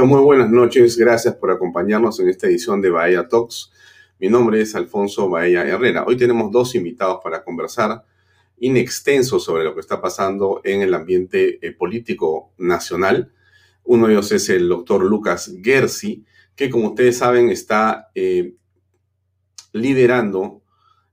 Muy buenas noches. Gracias por acompañarnos en esta edición de Bahía Talks. Mi nombre es Alfonso Bahía Herrera. Hoy tenemos dos invitados para conversar in extenso sobre lo que está pasando en el ambiente eh, político nacional. Uno de ellos es el doctor Lucas Gersi, que como ustedes saben está eh, liderando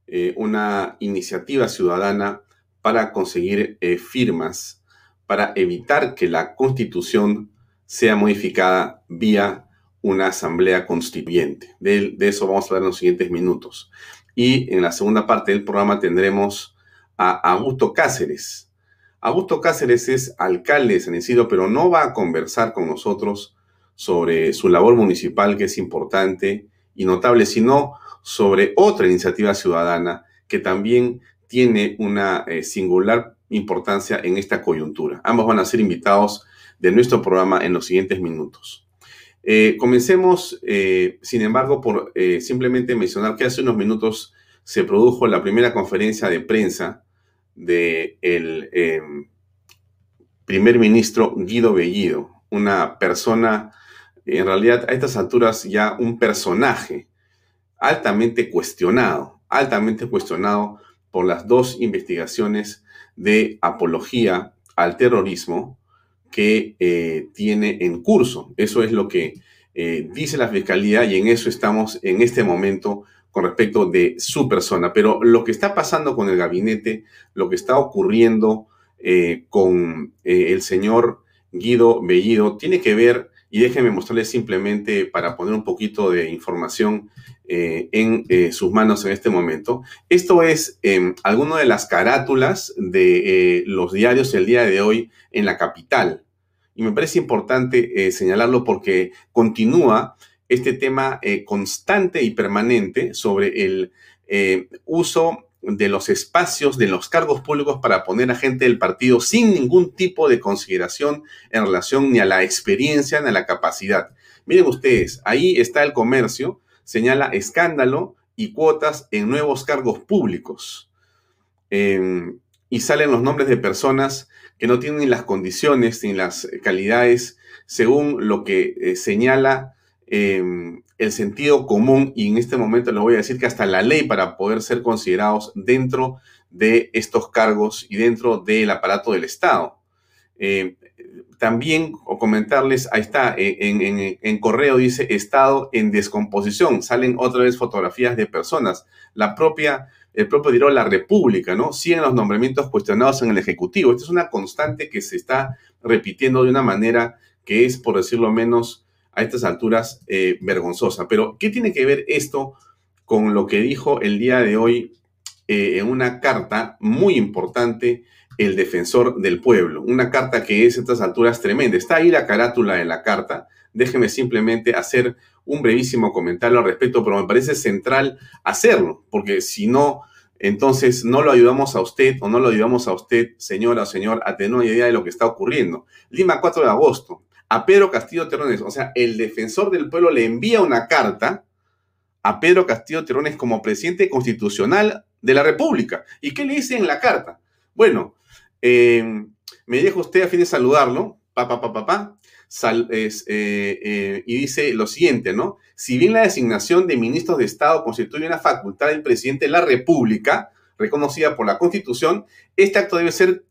eh, una iniciativa ciudadana para conseguir firmas para evitar que la constitución sea modificada vía una asamblea constituyente. De, eso vamos a hablar en los siguientes minutos. Y en la segunda parte del programa tendremos a Augusto Cáceres. Augusto Cáceres es alcalde de San Isidro, pero no va a conversar con nosotros sobre su labor municipal, que es importante y notable, sino sobre otra iniciativa ciudadana que también tiene una eh, singular importancia en esta coyuntura. Ambos van a ser invitados de nuestro programa en los siguientes minutos. Eh, comencemos, eh, sin embargo, por eh, simplemente mencionar que hace unos minutos se produjo la primera conferencia de prensa del em, primer ministro Guido Bellido, una persona, en realidad a estas alturas ya un personaje altamente cuestionado, altamente cuestionado por las dos investigaciones de apología al terrorismo que eh, tiene en curso. Eso es lo que eh, dice la Fiscalía y en eso estamos en este momento con respecto de su persona. Pero lo que está pasando con el gabinete, lo que está ocurriendo eh, con el señor Guido Bellido, tiene que ver, y déjenme mostrarles simplemente para poner un poquito de información en sus manos en este momento. Esto es em, alguna de las carátulas de los diarios el día de hoy en la capital. Y me parece importante eh, señalarlo porque continúa este tema eh, constante y permanente sobre el eh, uso de los espacios de los cargos públicos para poner a gente del partido sin ningún tipo de consideración en relación ni a la experiencia ni a la capacidad. Miren ustedes, ahí está el comercio, señala escándalo y cuotas en nuevos cargos públicos. Em, y salen los nombres de personas que no tienen ni las condiciones ni las calidades según lo que eh, señala em, el sentido común y en este momento les voy a decir que hasta la ley para poder ser considerados dentro de estos cargos y dentro del aparato del Estado. Em, también, o comentarles, ahí está, en, correo dice Estado en descomposición. Salen otra vez fotografías de personas. La propia el propio diario La República, ¿no? Siguen los nombramientos cuestionados en el Ejecutivo. Esta es una constante que se está repitiendo de una manera que es, por decirlo menos, a estas alturas eh, vergonzosa. Pero, ¿qué tiene que ver esto con lo que dijo el día de hoy eh, en una carta muy importante el defensor del pueblo? Una carta que es a estas alturas tremenda. Está ahí la carátula de la carta. Déjeme simplemente hacer un brevísimo comentario al respecto, pero me parece central hacerlo, porque si no, entonces no lo ayudamos a usted o no lo ayudamos a usted, señora o señor, a tener una idea de lo que está ocurriendo. Lima 4 de agosto, a Pedro Castillo Terrones, o sea, el defensor del pueblo le envía una carta a Pedro Castillo Terrones como presidente constitucional de la República. ¿Y qué le dice en la carta? Bueno, eh, me deja usted a fin de saludarlo, papá, papá, papá, eh, eh, y dice lo siguiente, ¿no? Si bien la designación de ministros de Estado constituye una facultad del presidente de la República, reconocida por la Constitución, este acto debe ser,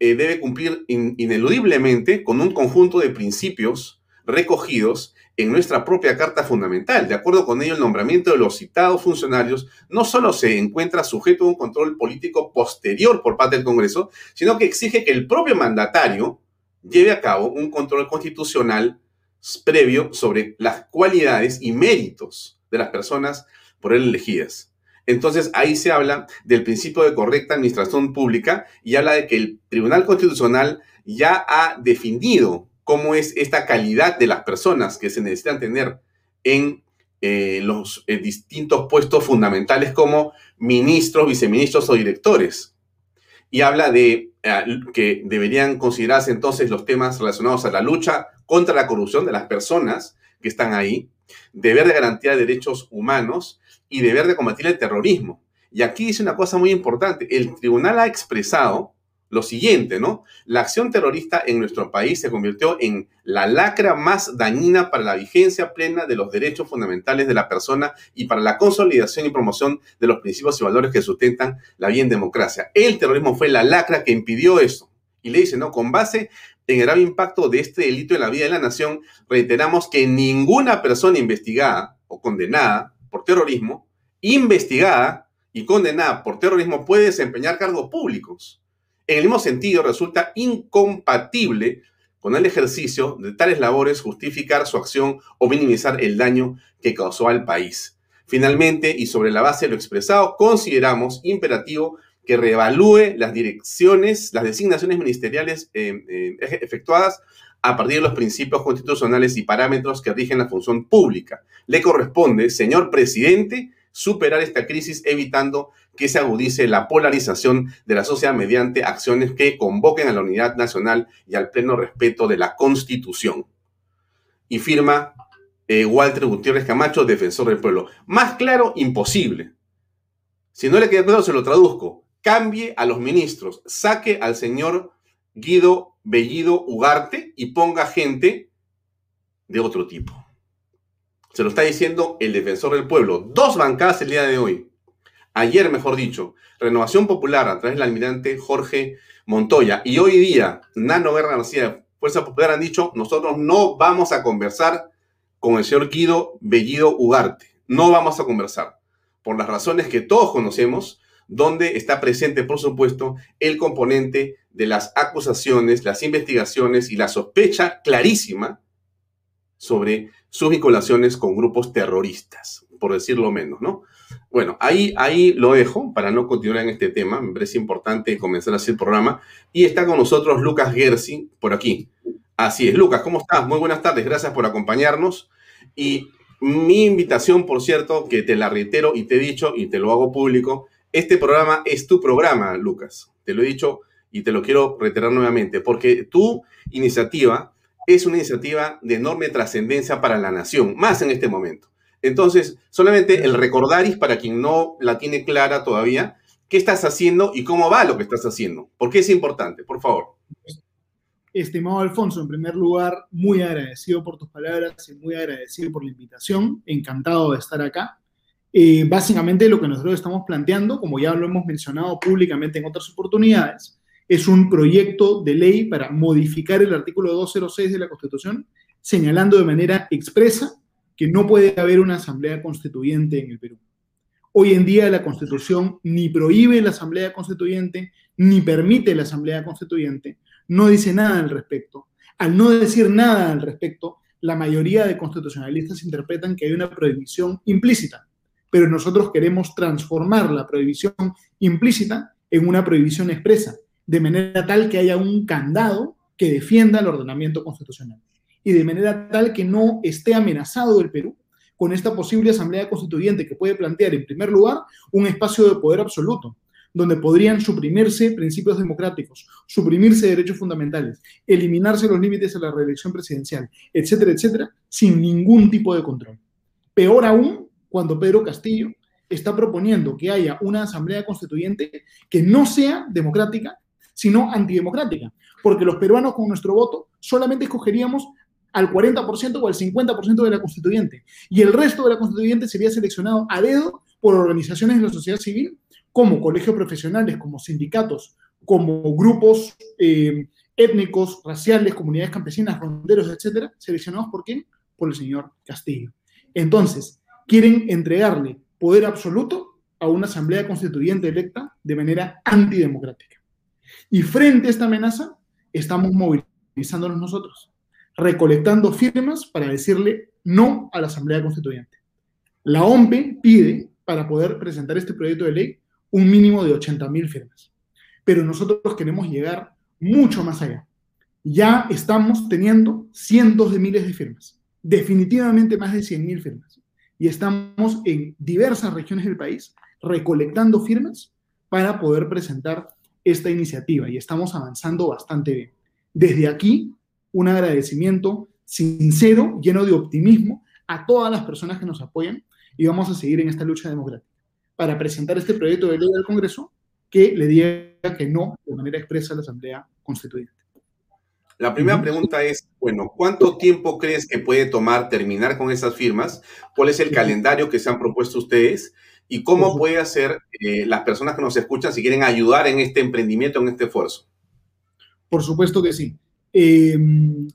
eh, debe cumplir ineludiblemente con un conjunto de principios recogidos en nuestra propia Carta Fundamental. De acuerdo con ello, el nombramiento de los citados funcionarios no solo se encuentra sujeto a un control político posterior por parte del Congreso, sino que exige que el propio mandatario lleve a cabo un control constitucional previo sobre las cualidades y méritos de las personas por él elegidas. Entonces ahí se habla del principio de correcta administración pública y habla de que el Tribunal Constitucional ya ha definido cómo es esta calidad de las personas que se necesitan tener en eh, los eh, distintos puestos fundamentales como ministros, viceministros o directores. Y habla de eh, que deberían considerarse entonces los temas relacionados a la lucha contra la corrupción de las personas que están ahí, deber de garantía de derechos humanos y deber de combatir el terrorismo. Y aquí dice una cosa muy importante, el tribunal ha expresado, lo siguiente, ¿no? La acción terrorista en nuestro país se convirtió en la lacra más dañina para la vigencia plena de los derechos fundamentales de la persona y para la consolidación y promoción de los principios y valores que sustentan la bien democracia. El terrorismo fue la lacra que impidió eso. Y le dice, ¿no? Con base en el grave impacto de este delito en la vida de la nación, reiteramos que ninguna persona investigada o condenada por terrorismo, investigada y condenada por terrorismo puede desempeñar cargos públicos. En el mismo sentido, resulta incompatible con el ejercicio de tales labores justificar su acción o minimizar el daño que causó al país. Finalmente, y sobre la base de lo expresado, consideramos imperativo que reevalúe las direcciones, las designaciones ministeriales eh, eh, efectuadas a partir de los principios constitucionales y parámetros que rigen la función pública. Le corresponde, señor presidente, superar esta crisis evitando que se agudice la polarización de la sociedad mediante acciones que convoquen a la unidad nacional y al pleno respeto de la Constitución. Y firma eh, Walter Gutiérrez Camacho, defensor del pueblo. Más claro, imposible. Si no le queda claro, se lo traduzco. Cambie a los ministros, saque al señor Guido Bellido Ugarte y ponga gente de otro tipo. Se lo está diciendo el defensor del pueblo. Dos bancadas el día de hoy. Ayer, mejor dicho, Renovación Popular a través del almirante Jorge Montoya y hoy día Nano Guerra García, Fuerza Popular han dicho, nosotros no vamos a conversar con el señor Guido Bellido Ugarte. No vamos a conversar. Por las razones que todos conocemos, donde está presente, por supuesto, el componente de las acusaciones, las investigaciones y la sospecha clarísima sobre sus vinculaciones con grupos terroristas, por decirlo menos, ¿no? Bueno, ahí, ahí lo dejo para no continuar en este tema. Me parece importante comenzar así el programa. Y está con nosotros Lucas Gersi por aquí. Así es, Lucas, ¿cómo estás? Muy buenas tardes, gracias por acompañarnos. Y mi invitación, por cierto, que te la reitero y te he dicho y te lo hago público, este programa es tu programa, Lucas. Te lo he dicho y te lo quiero reiterar nuevamente, porque tu iniciativa es una iniciativa de enorme trascendencia para la nación, más en este momento. Entonces, solamente el recordaris para quien no la tiene clara todavía, qué estás haciendo y cómo va lo que estás haciendo. ¿Por qué es importante? Por favor. Estimado Alfonso, en primer lugar, muy agradecido por tus palabras y muy agradecido por la invitación. Encantado de estar acá. Eh, básicamente lo que nosotros estamos planteando, como ya lo hemos mencionado públicamente en otras oportunidades, es un proyecto de ley para modificar el artículo 206 de la Constitución, señalando de manera expresa que no puede haber una asamblea constituyente en el Perú. Hoy en día la Constitución ni prohíbe la asamblea constituyente, ni permite la asamblea constituyente, no dice nada al respecto. Al no decir nada al respecto, la mayoría de constitucionalistas interpretan que hay una prohibición implícita, pero nosotros queremos transformar la prohibición implícita en una prohibición expresa, de manera tal que haya un candado que defienda el ordenamiento constitucional y de manera tal que no esté amenazado el Perú con esta posible asamblea constituyente que puede plantear, en primer lugar, un espacio de poder absoluto, donde podrían suprimirse principios democráticos, suprimirse derechos fundamentales, eliminarse los límites a la reelección presidencial, etcétera, etcétera, sin ningún tipo de control. Peor aún, cuando Pedro Castillo está proponiendo que haya una asamblea constituyente que no sea democrática, sino antidemocrática, porque los peruanos con nuestro voto solamente escogeríamos al 40% o al 50% de la constituyente, y el resto de la constituyente sería seleccionado a dedo por organizaciones de la sociedad civil, como colegios profesionales, como sindicatos, como grupos eh, étnicos, raciales, comunidades campesinas, ronderos, etcétera, seleccionados por quién? Por el señor Castillo. Entonces, quieren entregarle poder absoluto a una asamblea constituyente electa de manera antidemocrática. Y frente a esta amenaza, estamos movilizándonos nosotros, recolectando firmas para decirle no a la Asamblea Constituyente. La OMPE pide, para poder presentar este proyecto de ley, un mínimo de 80.000 firmas. Pero nosotros queremos llegar mucho más allá. Ya estamos teniendo cientos de miles de firmas, definitivamente más de 100.000 firmas. Y estamos en diversas regiones del país recolectando firmas para poder presentar esta iniciativa y estamos avanzando bastante bien. Desde aquí, un agradecimiento sincero, lleno de optimismo a todas las personas que nos apoyan y vamos a seguir en esta lucha democrática. Para presentar este proyecto de ley al Congreso, que le diga que no de manera expresa a la Asamblea Constituyente. La primera pregunta es, bueno, ¿cuánto tiempo crees que puede tomar terminar con esas firmas? ¿Cuál es el calendario que se han propuesto ustedes? ¿Y cómo puede hacer eh, las personas que nos escuchan si quieren ayudar en este emprendimiento, en este esfuerzo? Por supuesto que sí. Em,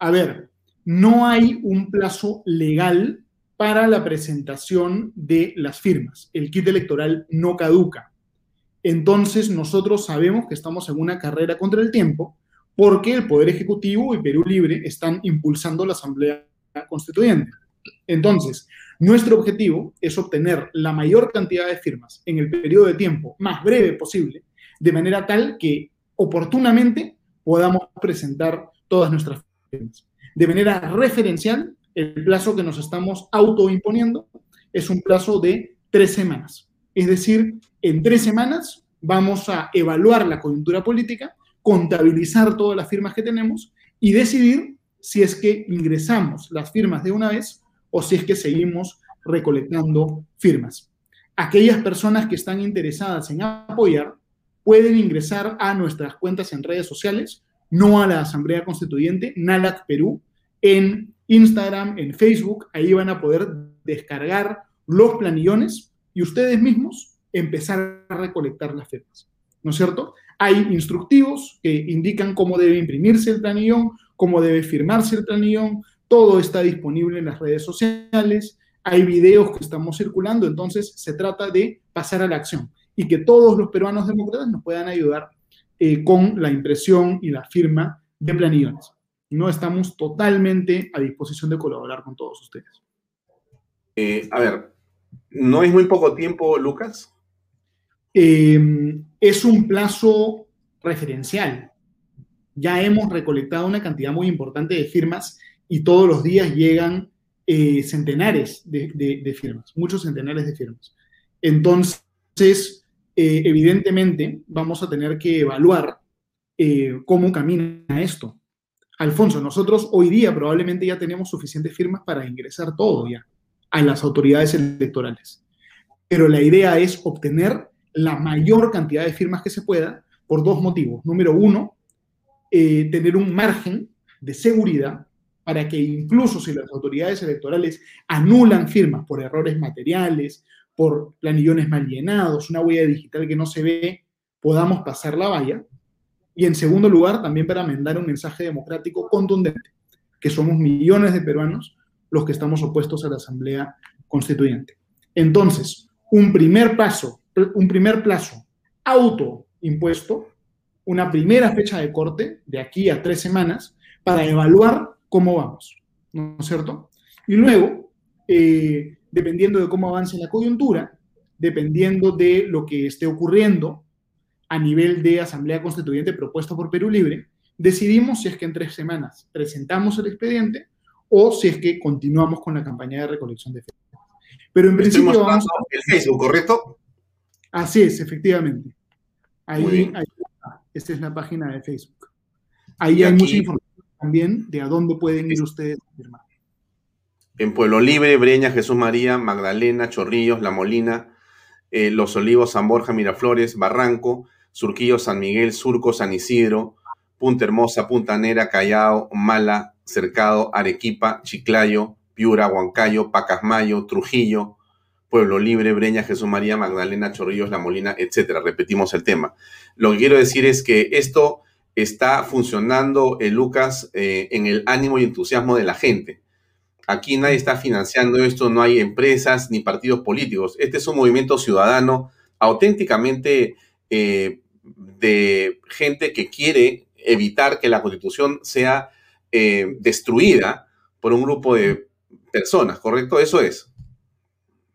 a ver, no hay un plazo legal para la presentación de las firmas. El kit electoral no caduca. Entonces, nosotros sabemos que estamos en una carrera contra el tiempo porque el Poder Ejecutivo y Perú Libre están impulsando la Asamblea Constituyente. Entonces, nuestro objetivo es obtener la mayor cantidad de firmas en el periodo de tiempo más breve posible, de manera tal que oportunamente podamos presentar todas nuestras firmas. De manera referencial, el plazo que nos estamos autoimponiendo es un plazo de tres semanas. Es decir, en tres semanas vamos a evaluar la coyuntura política contabilizar todas las firmas que tenemos y decidir si es que ingresamos las firmas de una vez o si es que seguimos recolectando firmas. Aquellas personas que están interesadas en apoyar pueden ingresar a nuestras cuentas en redes sociales, no a la Asamblea Constituyente, NALAC Perú, en Instagram, en Facebook, ahí van a poder descargar los planillones y ustedes mismos empezar a recolectar las firmas. ¿No es cierto? Hay instructivos que indican cómo debe imprimirse el planillón, cómo debe firmarse el planillón, todo está disponible en las redes sociales, hay videos que estamos circulando, entonces se trata de pasar a la acción y que todos los peruanos demócratas nos puedan ayudar eh, con la impresión y la firma de planillones. No estamos totalmente a disposición de colaborar con todos ustedes. Eh, a ver, ¿no es muy poco tiempo, Lucas? Eh, es un plazo referencial. Ya hemos recolectado una cantidad muy importante de firmas y todos los días llegan eh, centenares de, firmas, muchos centenares de firmas. Entonces, eh, evidentemente, vamos a tener que evaluar cómo camina esto. Alfonso, nosotros hoy día probablemente ya tenemos suficientes firmas para ingresar todo ya a las autoridades electorales. Pero la idea es obtener la mayor cantidad de firmas que se pueda por dos motivos. Número uno, eh, tener un margen de seguridad para que incluso si las autoridades electorales anulan firmas por errores materiales, por planillones mal llenados, una huella digital que no se ve, podamos pasar la valla. Y en segundo lugar, también para mandar un mensaje democrático contundente, que somos millones de peruanos los que estamos opuestos a la Asamblea Constituyente. Entonces, un primer paso un primer plazo autoimpuesto, una primera fecha de corte de aquí a tres semanas para evaluar cómo vamos, ¿no es cierto? Y luego, eh, dependiendo de cómo avance la coyuntura, dependiendo de lo que esté ocurriendo a nivel de Asamblea Constituyente propuesto por Perú Libre, decidimos si es que en tres semanas presentamos el expediente o si es que continuamos con la campaña de recolección de firmas. Pero en principio vamos a... el Facebook, ¿correcto? Así es, efectivamente. Ahí, ahí Esta es la página de Facebook. Ahí hay mucha información también de a dónde pueden ir ustedes a firmar. En Pueblo Libre, Breña, Jesús María, Magdalena, Chorrillos, La Molina, eh, Los Olivos, San Borja, Miraflores, Barranco, Surquillo, San Miguel, Surco, San Isidro, Punta Hermosa, Punta Nera, Callao, Mala, Cercado, Arequipa, Chiclayo, Piura, Huancayo, Pacasmayo, Trujillo, Pueblo Libre, Breña, Jesús María, Magdalena, Chorrillos, La Molina, etcétera. Repetimos el tema. Lo que quiero decir es que esto está funcionando, eh, Lucas, eh, en el ánimo y entusiasmo de la gente. Aquí nadie está financiando esto, no hay empresas ni partidos políticos. Este es un movimiento ciudadano auténticamente eh, de gente que quiere evitar que la constitución sea destruida por un grupo de personas, ¿correcto? Eso es.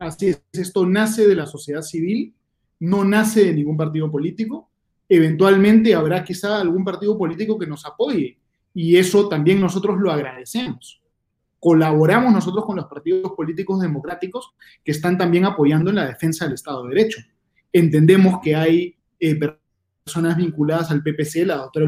Así es, esto nace de la sociedad civil, no nace de ningún partido político. Eventualmente habrá quizá algún partido político que nos apoye y eso también nosotros lo agradecemos. Colaboramos nosotros con los partidos políticos democráticos que están también apoyando en la defensa del Estado de Derecho. Entendemos que hay eh, personas vinculadas al PPC, la doctora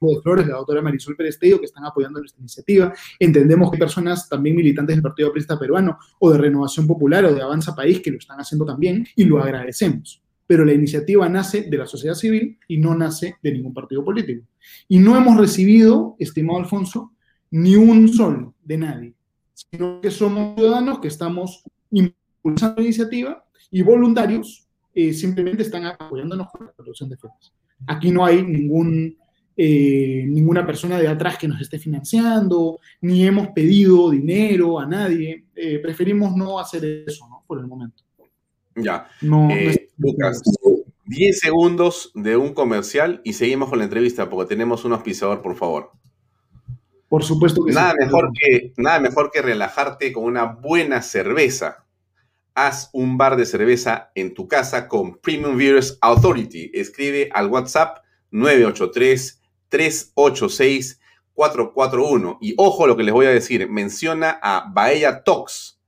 de Flores, la doctora Marisol Pérez que están apoyando nuestra iniciativa. Entendemos que hay personas también militantes del Partido Aprista Peruano o de Renovación Popular o de Avanza País que lo están haciendo también y lo agradecemos. pero la iniciativa nace de la sociedad civil y no nace de ningún partido político. Y no hemos recibido, estimado Alfonso, ni un sol de nadie, sino que somos ciudadanos que estamos impulsando la iniciativa y voluntarios eh, simplemente están apoyándonos con la producción de fondos. Aquí no hay ningún, eh, ninguna persona de atrás que nos esté financiando, ni hemos pedido dinero a nadie. Eh, preferimos no hacer eso, ¿no? Por el momento. Ya. No, Lucas, 10 segundos de un comercial y seguimos con la entrevista porque tenemos un auspiciador, por favor. Por supuesto que nada Mejor que, nada mejor que relajarte con una buena cerveza. Haz un bar de cerveza en tu casa con Premium Beers Authority. Escribe al WhatsApp 983-386-441. Y ojo lo que les voy a decir. Menciona a Bahía Talks.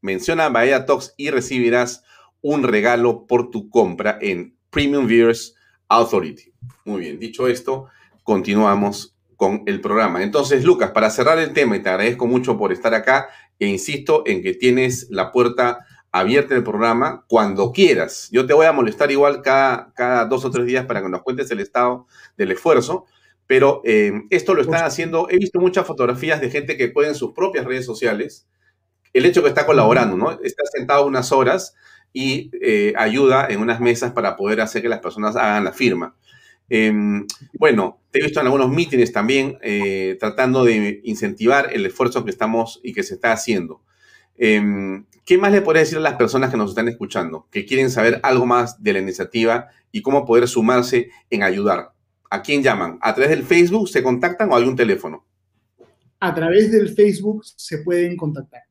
Menciona a Bahía Talks y recibirás un regalo por tu compra en Premium Beers Authority. Muy bien, dicho esto, continuamos con el programa. Entonces, Lucas, para cerrar el tema, y te agradezco mucho por estar acá, e insisto en que tienes la puerta abierta el programa cuando quieras. Yo te voy a molestar igual cada, cada dos o tres días para que nos cuentes el estado del esfuerzo, pero eh, esto lo están haciendo, he visto muchas fotografías de gente que puede en sus propias redes sociales, el hecho que está colaborando, ¿no? Está sentado unas horas y eh, ayuda en unas mesas para poder hacer que las personas hagan la firma. Em, bueno, te he visto en algunos mítines también eh, tratando de incentivar el esfuerzo que estamos y que se está haciendo. Em, ¿Qué más le podría decir a las personas que nos están escuchando, que quieren saber algo más de la iniciativa y cómo poder sumarse en ayudar? ¿A quién llaman? ¿A través del Facebook se contactan o un teléfono? A través del Facebook se pueden contactar.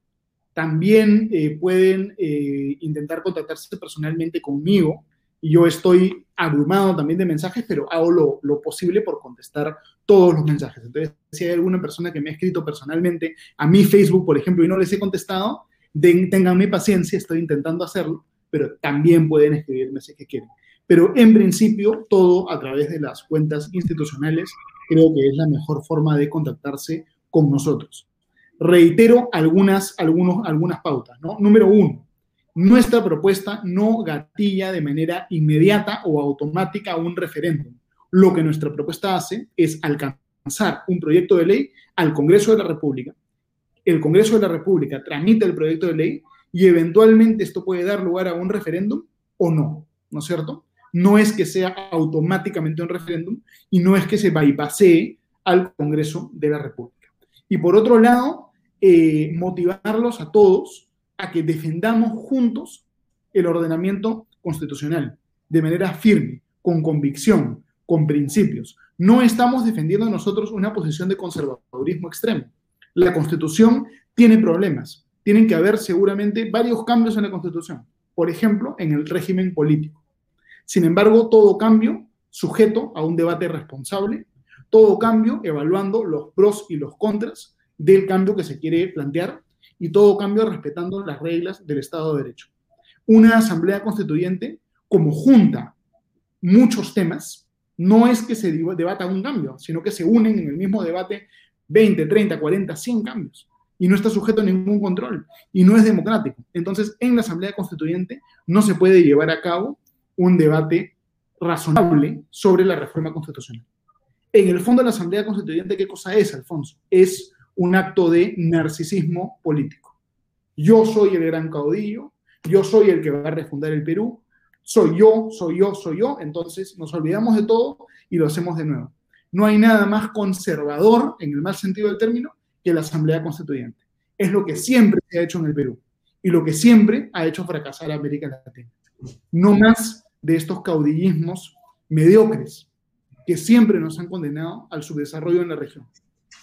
También eh, pueden eh, intentar contactarse personalmente conmigo yo estoy abrumado también de mensajes, pero hago lo, posible por contestar todos los mensajes. Entonces, si hay alguna persona que me ha escrito personalmente a mi Facebook, por ejemplo, y no les he contestado, tengan mi paciencia, estoy intentando hacerlo, pero también pueden escribirme si que quieren. Pero en principio, todo a través de las cuentas institucionales, creo que es la mejor forma de contactarse con nosotros reitero algunas, algunos, algunas pautas. ¿no? Número uno, nuestra propuesta no gatilla de manera inmediata o automática un referéndum. Lo que nuestra propuesta hace es alcanzar un proyecto de ley al Congreso de la República. El Congreso de la República tramita el proyecto de ley y eventualmente esto puede dar lugar a un referéndum o no, ¿no es cierto? No es que sea automáticamente un referéndum y no es que se bypassee al Congreso de la República. Y por otro lado, eh, motivarlos a todos a que defendamos juntos el ordenamiento constitucional de manera firme, con convicción, con principios. No estamos defendiendo nosotros una posición de conservadurismo extremo. La constitución tiene problemas. Tienen que haber seguramente varios cambios en la constitución. Por ejemplo, en el régimen político. Sin embargo, todo cambio sujeto a un debate responsable, todo cambio evaluando los pros y los contras del cambio que se quiere plantear y todo cambio respetando las reglas del Estado de Derecho. Una asamblea constituyente, como junta muchos temas, no es que se debata un cambio, sino que se unen en el mismo debate 20, 30, 40, 100 cambios y no está sujeto a ningún control y no es democrático. Entonces, en la Asamblea Constituyente no se puede llevar a cabo un debate razonable sobre la reforma constitucional. En el fondo, la Asamblea Constituyente, ¿qué cosa es, Alfonso? Es un acto de narcisismo político. Yo soy el gran caudillo, yo soy el que va a refundar el Perú, soy yo, soy yo, soy yo, entonces nos olvidamos de todo y lo hacemos de nuevo. No hay nada más conservador, en el mal sentido del término, que la Asamblea Constituyente. Es lo que siempre se ha hecho en el Perú y lo que siempre ha hecho fracasar a América Latina. No más de estos caudillismos mediocres que siempre nos han condenado al subdesarrollo en la región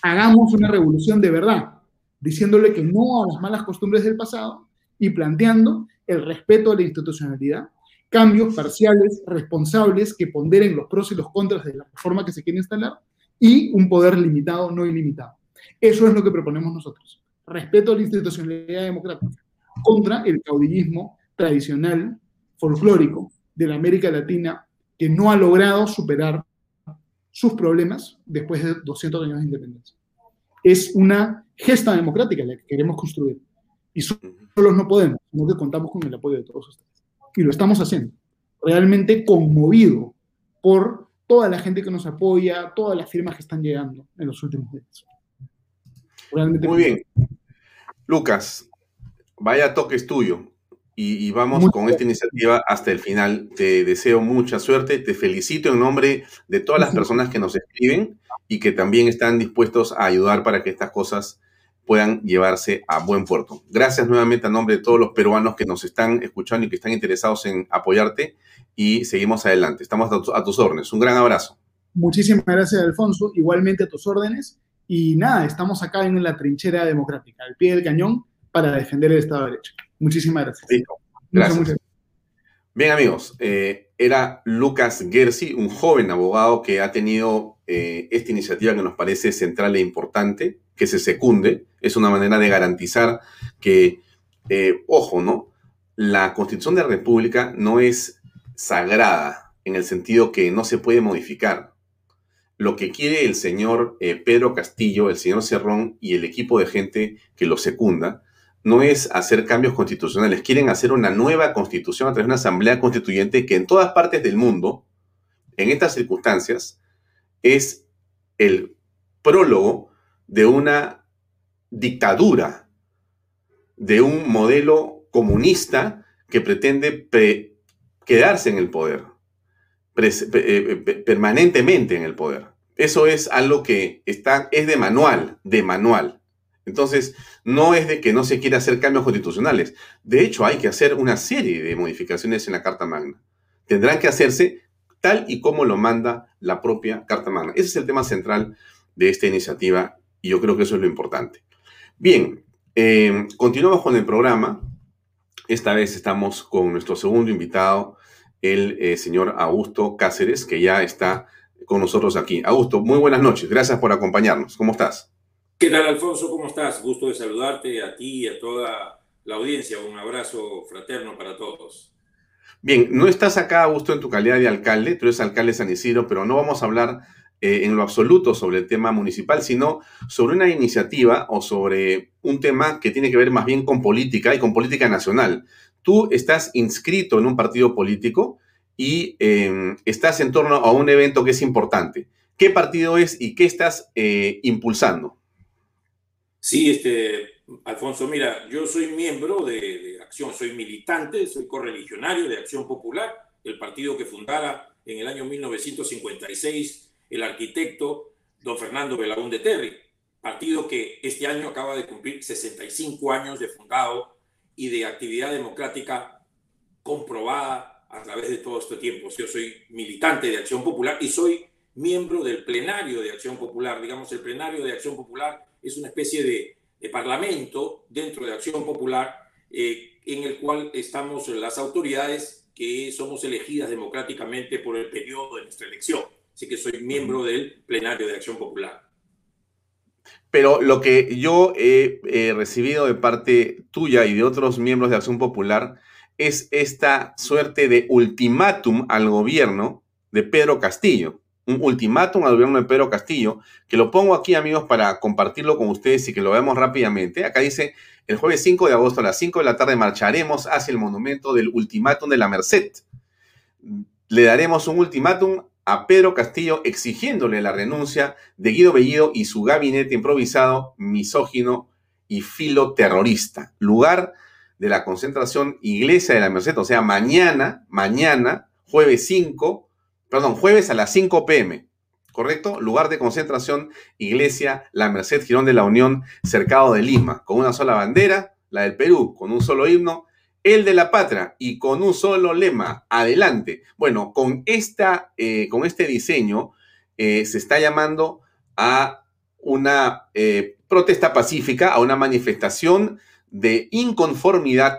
hagamos una revolución de verdad, diciéndole que no a las malas costumbres del pasado y planteando el respeto a la institucionalidad, cambios parciales, responsables, que ponderen los pros y los contras de la reforma que se quiere instalar y un poder limitado, no ilimitado. Eso es lo que proponemos nosotros. Respeto a la institucionalidad democrática contra el caudillismo tradicional, folclórico de la América Latina que no ha logrado superar sus problemas después de 200 años de independencia. Es una gesta democrática la que queremos construir. Y solos no podemos, sino que contamos con el apoyo de todos ustedes. Y lo estamos haciendo. realmente conmovido por toda la gente que nos apoya, todas las firmas que están llegando en los últimos días. Muy bien. Lucas, vaya toque es tuyo. Y, vamos con esta iniciativa hasta el final. Te deseo mucha suerte, te felicito en nombre de todas las personas que nos escriben y que también están dispuestos a ayudar para que estas cosas puedan llevarse a buen puerto. Gracias nuevamente a nombre de todos los peruanos que nos están escuchando y que están interesados en apoyarte y seguimos adelante. Estamos a, tus órdenes. Un gran abrazo. Muchísimas gracias, Alfonso. Igualmente a tus órdenes. Y nada, estamos acá en la trinchera democrática, al pie del cañón, para defender el Estado de Derecho. Muchísimas gracias. Gracias. Bien, amigos, eh, era Lucas Gersi, un joven abogado que ha tenido eh, esta iniciativa que nos parece central e importante, que se secunde. Es una manera de garantizar que, eh, ojo, ¿no? La Constitución de la República no es sagrada en el sentido que no se puede modificar. Lo que quiere el señor Pedro Castillo, el señor Cerrón y el equipo de gente que lo secunda no es hacer cambios constitucionales, quieren hacer una nueva constitución a través de una asamblea constituyente que en todas partes del mundo, en estas circunstancias, es el prólogo de una dictadura, de un modelo comunista que pretende quedarse en el poder, eh, permanentemente en el poder. Eso es algo que está, es de manual, de manual. Entonces, no es de que no se quiera hacer cambios constitucionales. De hecho, hay que hacer una serie de modificaciones en la Carta Magna. Tendrán que hacerse tal y como lo manda la propia Carta Magna. Ese es el tema central de esta iniciativa y yo creo que eso es lo importante. Bien, eh, continuamos con el programa. Esta vez estamos con nuestro segundo invitado, el eh, señor Augusto Cáceres, que ya está con nosotros aquí. Augusto, muy buenas noches. Gracias por acompañarnos. ¿Cómo estás? ¿Qué tal, Alfonso? ¿Cómo estás? Gusto de saludarte a ti y a toda la audiencia. Un abrazo fraterno para todos. Bien, no estás acá, Augusto, en tu calidad de alcalde, tú eres alcalde de San Isidro, pero no vamos a hablar eh, en lo absoluto sobre el tema municipal, sino sobre una iniciativa o sobre un tema que tiene que ver más bien con política y con política nacional. Tú estás inscrito en un partido político y em, estás en torno a un evento que es importante. ¿Qué partido es y qué estás eh, impulsando? Sí, este, Alfonso, mira, yo soy miembro de, Acción, soy militante, soy correligionario de Acción Popular, el partido que fundara en el año 1956 el arquitecto don Fernando de Terry, partido que este año acaba de cumplir 65 años de fundado y de actividad democrática comprobada a través de todo este tiempo. Yo soy militante de Acción Popular y soy miembro del plenario de Acción Popular. Digamos, el plenario de Acción Popular es una especie de, parlamento dentro de Acción Popular eh, en el cual estamos las autoridades que somos elegidas democráticamente por el periodo de nuestra elección. Así que soy miembro del plenario de Acción Popular. Pero lo que yo he recibido de parte tuya y de otros miembros de Acción Popular es esta suerte de ultimátum al gobierno de Pedro Castillo un ultimátum al gobierno de Pedro Castillo, que lo pongo aquí, amigos, para compartirlo con ustedes y que lo veamos rápidamente. Acá dice, el jueves 5 de agosto a las 5 de la tarde marcharemos hacia el monumento del ultimátum de la Merced. Le daremos un ultimátum a Pedro Castillo exigiéndole la renuncia de Guido Bellido y su gabinete improvisado, misógino y filoterrorista. Lugar de la concentración Iglesia de la Merced, o sea, mañana, mañana, jueves 5, perdón, jueves a las 5 pm, ¿correcto? Lugar de concentración, Iglesia La Merced Girón de la Unión, cercado de Lima, con una sola bandera, la del Perú, con un solo himno, el de la patria y con un solo lema, adelante. Bueno, con, esta, eh, con este diseño eh, se está llamando a una eh, protesta pacífica, a una manifestación de inconformidad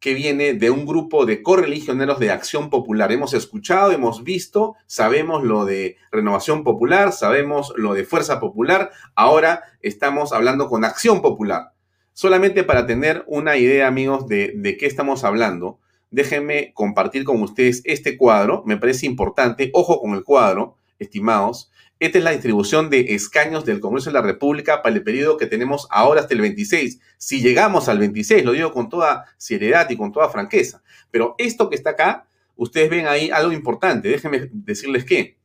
que viene de un grupo de correligioneros de Acción Popular. Hemos escuchado, hemos visto, sabemos lo de Renovación Popular, sabemos lo de Fuerza Popular, ahora estamos hablando con Acción Popular. Solamente para tener una idea, amigos, de, de qué estamos hablando, déjenme compartir con ustedes este cuadro, me parece importante, ojo con el cuadro, estimados, esta es la distribución de escaños del Congreso de la República para el periodo que tenemos ahora hasta el 26. Si llegamos al 26, lo digo con toda seriedad y con toda franqueza. Pero esto que está acá ustedes ven ahí algo importante. Déjenme decirles que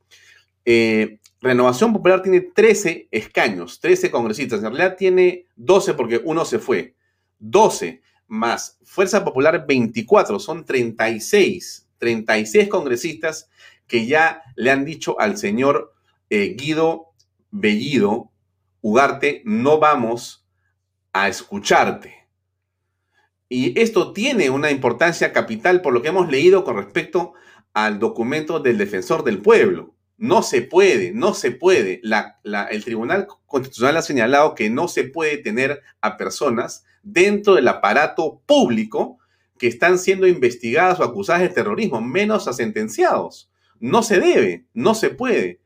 eh, Renovación Popular tiene 13 escaños, 13 congresistas. En realidad tiene 12 porque uno se fue. 12 más Fuerza Popular 24, son 36, 36 congresistas que ya le han dicho al señor eh, Guido Bellido Ugarte, no vamos a escucharte. Y esto tiene una importancia capital por lo que hemos leído con respecto al documento del defensor del pueblo. No se puede, no se puede. el Tribunal Constitucional ha señalado que no se puede tener a personas dentro del aparato público que están siendo investigadas o acusadas de terrorismo, menos a sentenciados. No se debe, no se puede.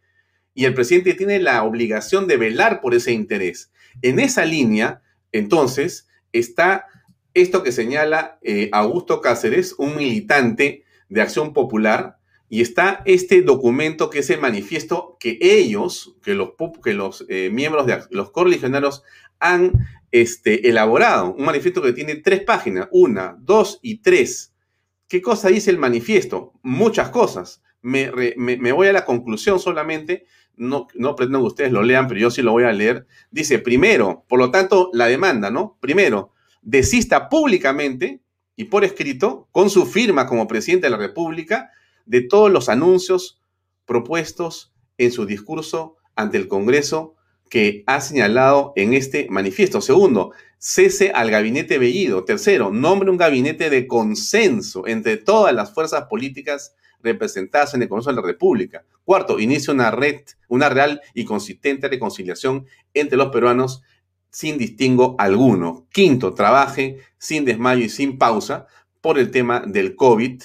Y el presidente tiene la obligación de velar por ese interés. En esa línea, entonces, está esto que señala eh, Augusto Cáceres, un militante de Acción Popular, y está este documento que es el manifiesto que ellos, que los, que los eh, miembros de los correligionarios han este, elaborado. Un manifiesto que tiene tres páginas, una, dos y tres. ¿Qué cosa dice el manifiesto? Muchas cosas. Me, voy a la conclusión solamente, no, no pretendo que ustedes lo lean, pero yo sí lo voy a leer. Dice, primero, por lo tanto, la demanda, ¿no? Primero, desista públicamente y por escrito, con su firma como presidente de la República, de todos los anuncios propuestos en su discurso ante el Congreso que ha señalado en este manifiesto. Segundo, cese al gabinete Bellido. Tercero, nombre un gabinete de consenso entre todas las fuerzas políticas representadas en el Congreso de la República. Cuarto, inicie una red, una real y consistente reconciliación entre los peruanos sin distingo alguno. Quinto, trabaje sin desmayo y sin pausa por el tema del COVID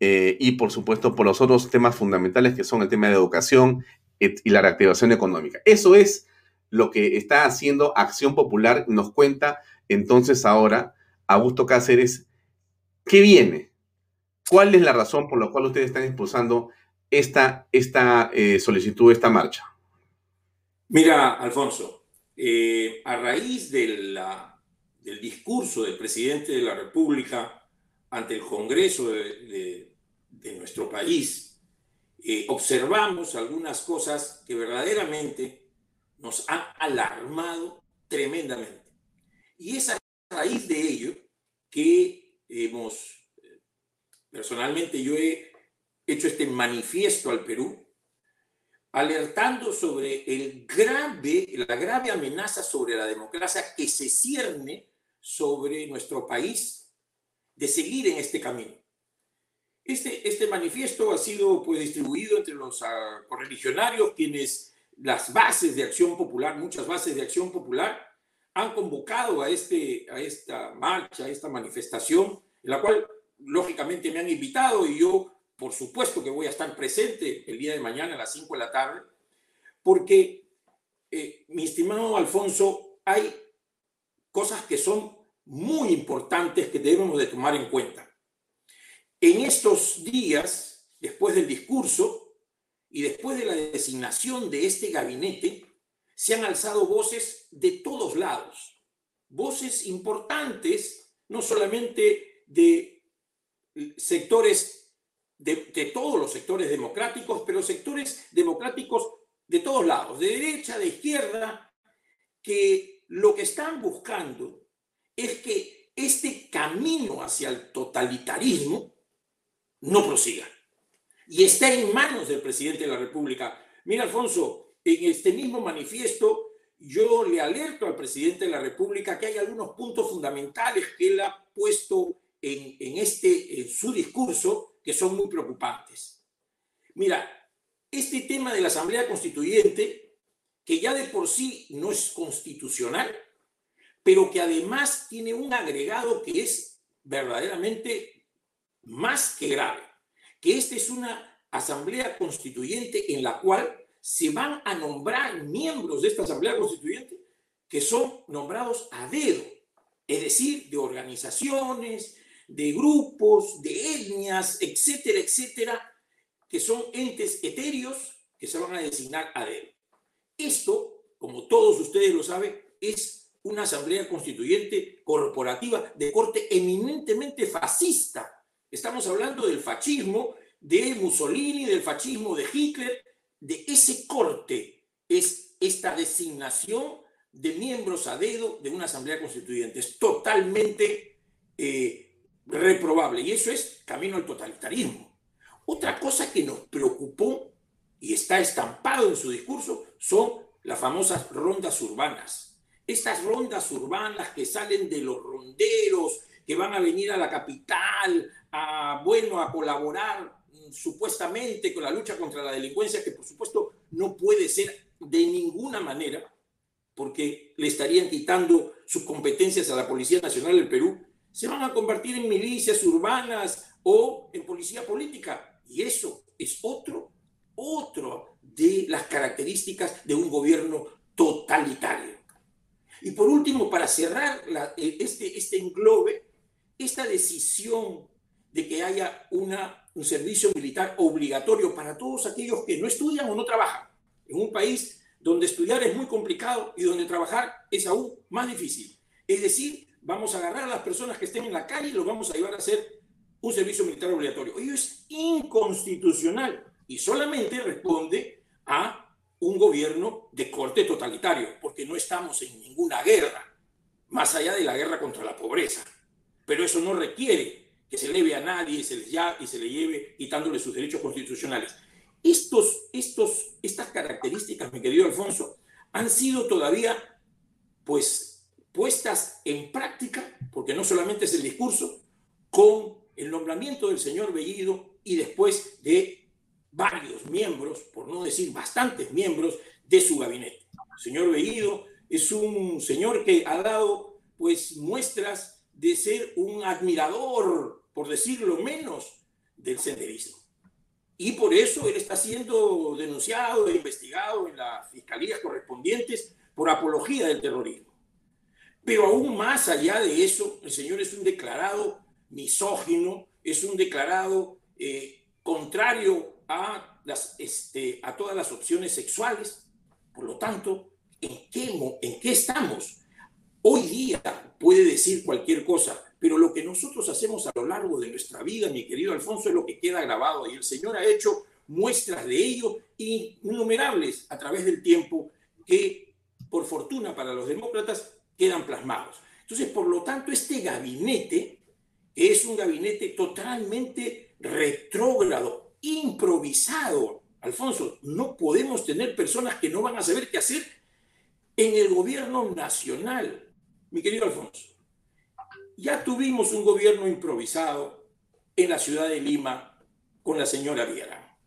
eh, y por supuesto por los otros temas fundamentales que son el tema de educación y la reactivación económica. Eso es lo que está haciendo Acción Popular. Nos cuenta entonces ahora Augusto Cáceres, ¿qué viene? ¿Cuál es la razón por la cual ustedes están impulsando esta, esta eh, solicitud, esta marcha? Mira, Alfonso, eh, a raíz del discurso del presidente de la República ante el Congreso de, nuestro país, eh, observamos algunas cosas que verdaderamente nos han alarmado tremendamente. Y es a raíz de ello que hemos, personalmente yo he hecho este manifiesto al Perú, alertando sobre el grave, la grave amenaza sobre la democracia que se cierne sobre nuestro país de seguir en este camino. Este, este manifiesto ha sido pues, distribuido entre los uh, correligionarios, quienes las bases de acción popular, muchas bases de acción popular, han convocado a, este, a esta marcha, a esta manifestación, en la cual lógicamente me han invitado y yo por supuesto que voy a estar presente el día de mañana a las 5 de la tarde, porque, eh, mi estimado Alfonso, hay cosas que son muy importantes que debemos de tomar en cuenta. En estos días, después del discurso y después de la designación de este gabinete, se han alzado voces de todos lados, voces importantes, no solamente de sectores, de, de todos los sectores democráticos, pero sectores democráticos de todos lados, de derecha, de izquierda, que lo que están buscando es que este camino hacia el totalitarismo no prosiga. Y está en manos del presidente de la República. Mira, Alfonso, en este mismo manifiesto yo le alerto al presidente de la República que hay algunos puntos fundamentales que él ha puesto en, este, en su discurso que son muy preocupantes. Mira, este tema de la Asamblea Constituyente, que ya de por sí no es constitucional, pero que además tiene un agregado que es verdaderamente más que grave, que esta es una asamblea constituyente en la cual se van a nombrar miembros de esta asamblea constituyente que son nombrados a dedo, es decir, de organizaciones, de grupos, de etnias, etcétera, etcétera, que son entes etéreos que se van a designar a dedo. Esto, como todos ustedes lo saben, es una asamblea constituyente corporativa de corte eminentemente fascista, Estamos hablando del fascismo de Mussolini, del fascismo de Hitler, de ese corte es esta designación de miembros a dedo de una asamblea constituyente. Es totalmente eh, reprobable y eso es camino al totalitarismo. Otra cosa que nos preocupó y está estampado en su discurso son las famosas rondas urbanas. Estas rondas urbanas que salen de los ronderos, que van a venir a la capital, a, bueno, a colaborar mm, supuestamente con la lucha contra la delincuencia, que por supuesto no puede ser de ninguna manera, porque le estarían quitando sus competencias a la Policía Nacional del Perú, se van a convertir en milicias urbanas o en policía política. Y eso es otro, otro de las características de un gobierno totalitario. Y por último, para cerrar eh, este, este englobe, esta decisión de que haya una, un servicio militar obligatorio para todos aquellos que no estudian o no trabajan en un país donde estudiar es muy complicado y donde trabajar es aún más difícil. Es decir, vamos a agarrar a las personas que estén en la calle y los vamos a llevar a hacer un servicio militar obligatorio. Ello es inconstitucional y solamente responde a un gobierno de corte totalitario, porque no estamos en ninguna guerra, más allá de la guerra contra la pobreza. Pero eso no requiere que se leve a nadie se les ya, y se le lleve quitándole sus derechos constitucionales. Estos, estos, estas características, mi querido Alfonso, han sido todavía pues puestas en práctica, porque no solamente es el discurso, con el nombramiento del señor Bellido y después de varios miembros, por no decir bastantes miembros, de su gabinete. El señor Bellido es un señor que ha dado pues muestras de ser un admirador, por decirlo menos, del senderismo. Y por eso él está siendo denunciado e investigado en las fiscalías correspondientes por apología del terrorismo. Pero aún más allá de eso, el señor es un declarado misógino, es un declarado eh, contrario este, a todas las opciones sexuales. Por lo tanto, ¿en qué, ¿en qué estamos? Hoy día puede decir cualquier cosa, pero lo que nosotros hacemos a lo largo de nuestra vida, mi querido Alfonso, es lo que queda grabado y el Señor ha hecho muestras de ello innumerables a través del tiempo que, por fortuna para los demócratas, quedan plasmados. Entonces, por lo tanto, este gabinete es un gabinete totalmente retrógrado, improvisado. Alfonso, no podemos tener personas que no van a saber qué hacer en el gobierno nacional mi querido Alfonso, ya tuvimos un gobierno improvisado en la ciudad de Lima con la señora Viera.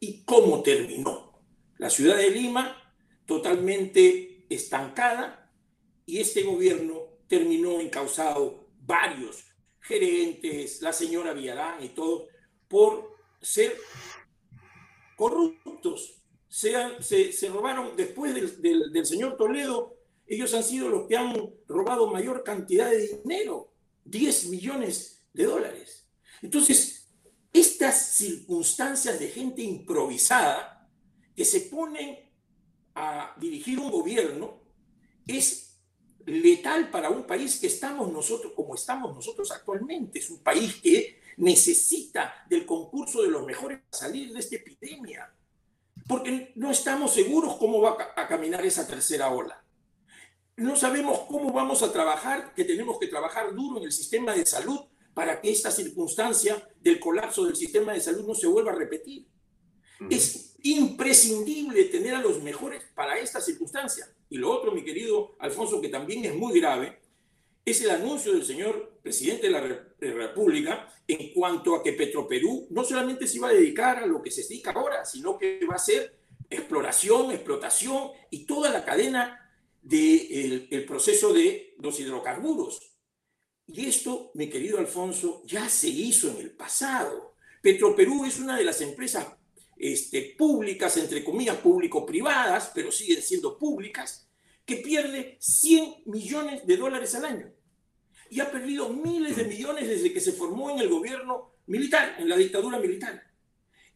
¿Y cómo terminó? La ciudad de Lima totalmente estancada y este gobierno terminó encausado varios gerentes, la señora Villarán y todo, por ser corruptos. Se, se, robaron después del, del señor Toledo ellos han sido los que han robado mayor cantidad de dinero, 10 millones de dólares. Entonces, estas circunstancias de gente improvisada que se ponen a dirigir un gobierno es letal para un país que estamos nosotros, como estamos nosotros actualmente. Es un país que necesita del concurso de los mejores para salir de esta epidemia, porque no estamos seguros cómo va a caminar esa tercera ola no sabemos cómo vamos a trabajar, que tenemos que trabajar duro en el sistema de salud para que esta circunstancia del colapso del sistema de salud no se vuelva a repetir. Es imprescindible tener a los mejores para esta circunstancia. Y lo otro, mi querido Alfonso, que también es muy grave, es el anuncio del señor presidente de la República en cuanto a que Petroperú no solamente se iba a dedicar a lo que se dedica ahora, sino que va a ser exploración, explotación y toda la cadena del el proceso de los hidrocarburos. Y esto, mi querido Alfonso, ya se hizo en el pasado. Petroperú es una de las empresas este, públicas, entre comillas, público-privadas, pero siguen siendo públicas, que pierde 100 millones de dólares al año. Y ha perdido miles de millones desde que se formó en el gobierno militar, en la dictadura militar.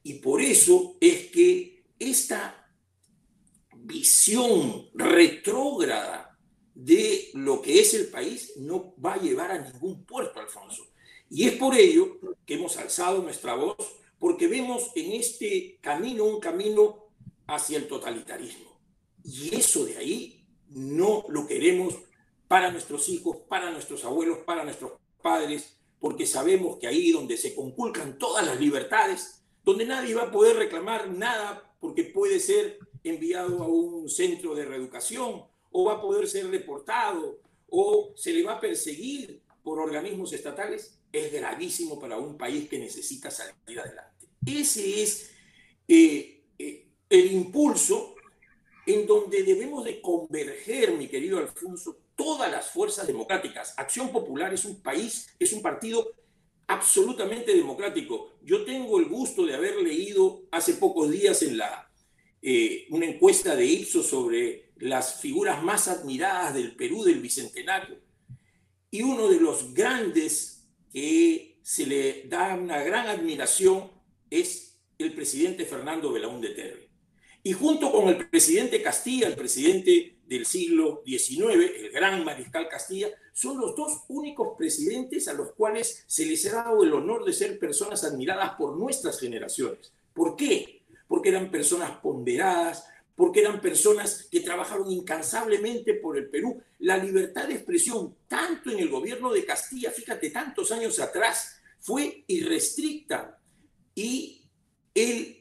Y por eso es que esta visión retrógrada de lo que es el país no va a llevar a ningún puerto, Alfonso. Y es por ello que hemos alzado nuestra voz, porque vemos en este camino un camino hacia el totalitarismo. Y eso de ahí no lo queremos para nuestros hijos, para nuestros abuelos, para nuestros padres, porque sabemos que ahí donde se conculcan todas las libertades, donde nadie va a poder reclamar nada porque puede ser enviado a un centro de reeducación o va a poder ser deportado o se le va a perseguir por organismos estatales, es gravísimo para un país que necesita salir adelante. Ese es eh, eh, el impulso en donde debemos de converger, mi querido Alfonso, todas las fuerzas democráticas. Acción Popular es un país, es un partido absolutamente democrático. Yo tengo el gusto de haber leído hace pocos días en la, eh, una encuesta de Ipsos sobre las figuras más admiradas del Perú del Bicentenario. Y uno de los grandes que se le da una gran admiración es el presidente Fernando Belaúnde Terry. Y junto con el presidente Castilla, el presidente del siglo XIX, el gran mariscal Castilla, son los dos únicos presidentes a los cuales se les ha dado el honor de ser personas admiradas por nuestras generaciones. ¿Por qué? Porque eran personas ponderadas, porque eran personas que trabajaron incansablemente por el Perú. La libertad de expresión, tanto en el gobierno de Castilla, fíjate, tantos años atrás, fue irrestricta. Y él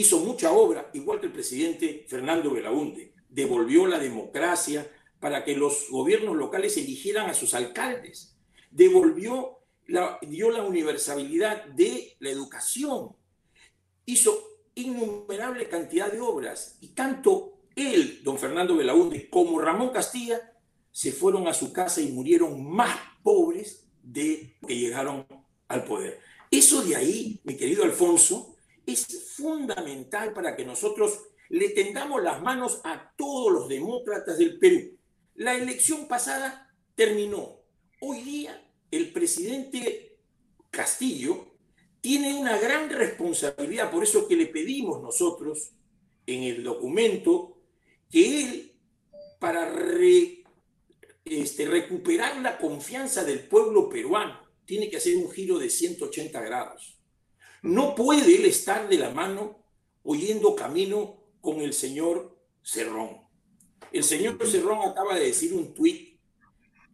hizo mucha obra, igual que el presidente Fernando Belaunde, devolvió la democracia para que los gobiernos locales eligieran a sus alcaldes, devolvió, la, dio la universalidad de la educación, hizo innumerable cantidad de obras y tanto él, don Fernando Belaunde, como Ramón Castilla se fueron a su casa y murieron más pobres de que llegaron al poder. Eso de ahí, mi querido Alfonso, es fundamental para que nosotros le tendamos las manos a todos los demócratas del Perú. La elección pasada terminó. Hoy día el presidente Castillo tiene una gran responsabilidad, por eso que le pedimos nosotros en el documento que él, para este, recuperar la confianza del pueblo peruano, tiene que hacer un giro de 180 grados no puede él estar de la mano oyendo camino con el señor Cerrón. El señor Cerrón acaba de decir un tuit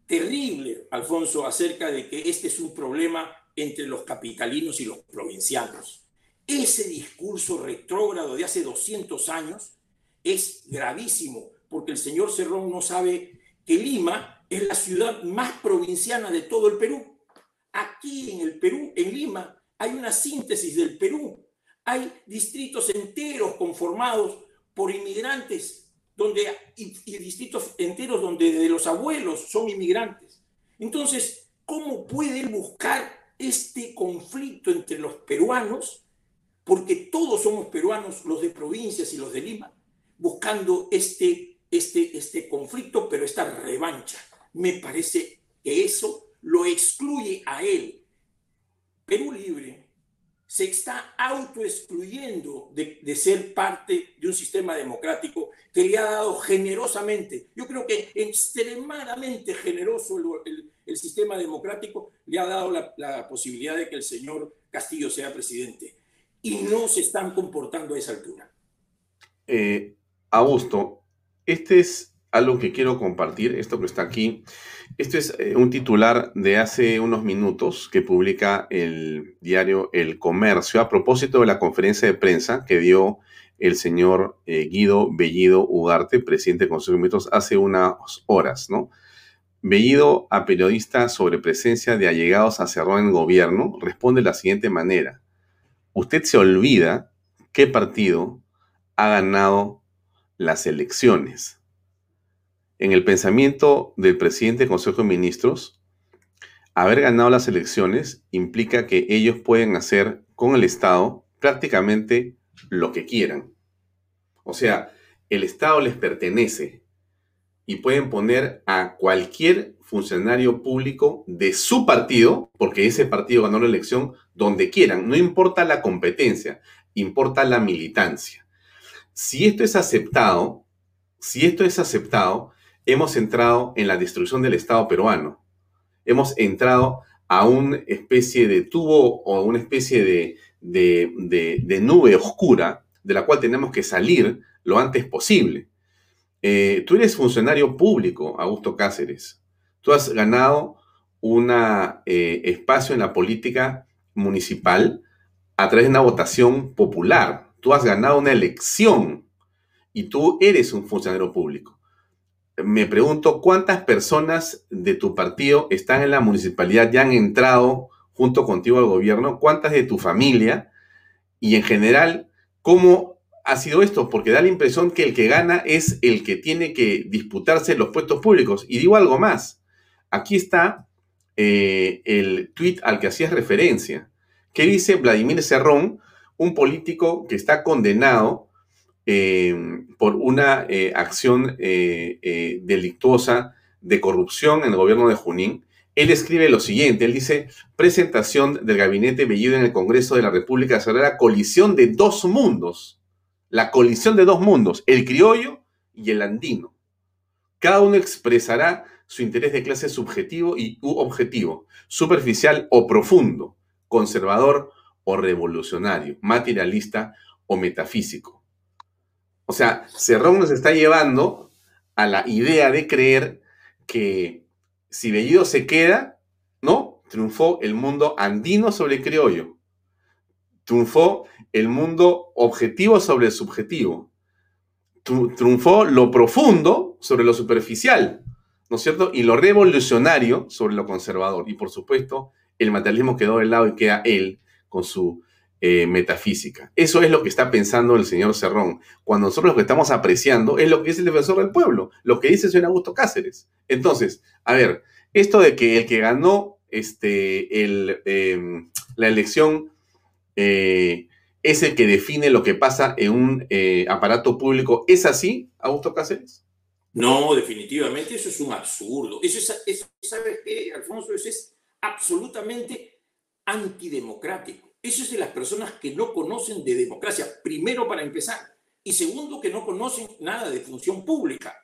terrible, Alfonso, acerca de que este es un problema entre los capitalinos y los provincianos. Ese discurso retrógrado de hace 200 años es gravísimo, porque el señor Cerrón no sabe que Lima es la ciudad más provinciana de todo el Perú. Aquí en el Perú, en Lima, hay una síntesis del Perú. Hay distritos enteros conformados por inmigrantes donde, y, distritos enteros donde de los abuelos son inmigrantes. Entonces, ¿cómo puede buscar este conflicto entre los peruanos? Porque todos somos peruanos, los de provincias y los de Lima, buscando este, este, este conflicto, pero esta revancha. Me parece que eso lo excluye a él Perú Libre se está autoexcluyendo de, de ser parte de un sistema democrático que le ha dado generosamente, yo creo que extremadamente generoso el, sistema democrático, le ha dado la, la posibilidad de que el señor Castillo sea presidente. Y no se están comportando a esa altura. Eh, Augusto, este es algo que quiero compartir, esto que está aquí. Este es eh, un titular de hace unos minutos que publica el diario El Comercio a propósito de la conferencia de prensa que dio el señor eh, Guido Bellido Ugarte, presidente del Consejo de Ministros, hace unas horas, ¿no? Bellido a periodista sobre presencia de allegados a Cerrón en el gobierno responde de la siguiente manera. Usted se olvida qué partido ha ganado las elecciones en el pensamiento del presidente del Consejo de Ministros, haber ganado las elecciones implica que ellos pueden hacer con el Estado prácticamente lo que quieran. O sea, el Estado les pertenece y pueden poner a cualquier funcionario público de su partido, porque ese partido ganó la elección, donde quieran. No importa la competencia, importa la militancia. Si esto es aceptado, si esto es aceptado, hemos entrado en la destrucción del Estado peruano. Hemos entrado a una especie de tubo o una especie de, de, nube oscura de la cual tenemos que salir lo antes posible. Eh, tú eres funcionario público, Augusto Cáceres. Tú has ganado un eh, espacio en la política municipal a través de una votación popular. Tú has ganado una elección y tú eres un funcionario público. Me pregunto cuántas personas de tu partido están en la municipalidad, ya han entrado junto contigo al gobierno, cuántas de tu familia y en general, cómo ha sido esto, porque da la impresión que el que gana es el que tiene que disputarse los puestos públicos. Y digo algo más, aquí está eh, el tuit al que hacías referencia. ¿Qué dice Vladimir Cerrón, un político que está condenado eh, por una eh, acción eh, delictuosa de corrupción en el gobierno de Junín? Él escribe lo siguiente, él dice, presentación del gabinete Bellido en el Congreso de la República sobre la colisión de dos mundos, la colisión de dos mundos, el criollo y el andino. Cada uno expresará su interés de clase subjetivo y objetivo, superficial o profundo conservador o revolucionario, materialista o metafísico. O sea, Cerrón nos está llevando a la idea de creer que si Bellido se queda, ¿no? Triunfó el mundo andino sobre el criollo. Triunfó el mundo objetivo sobre el subjetivo. Triunfó lo profundo sobre lo superficial, ¿no es cierto? Y lo revolucionario sobre lo conservador. Y por supuesto, el materialismo quedó de lado y queda él con su eh, metafísica. Eso es lo que está pensando el señor Cerrón. Cuando nosotros lo que estamos apreciando es lo que es el defensor del pueblo, lo que dice señor Augusto Cáceres. Entonces, a ver, esto de que el que ganó este, em, la elección eh, es el que define lo que pasa en un eh, aparato público, ¿es así, Augusto Cáceres? No, definitivamente eso es un absurdo. Eso es, ¿sabes Alfonso? Eso es absolutamente antidemocrático. Eso es de las personas que no conocen de democracia, primero para empezar, y segundo que no conocen nada de función pública.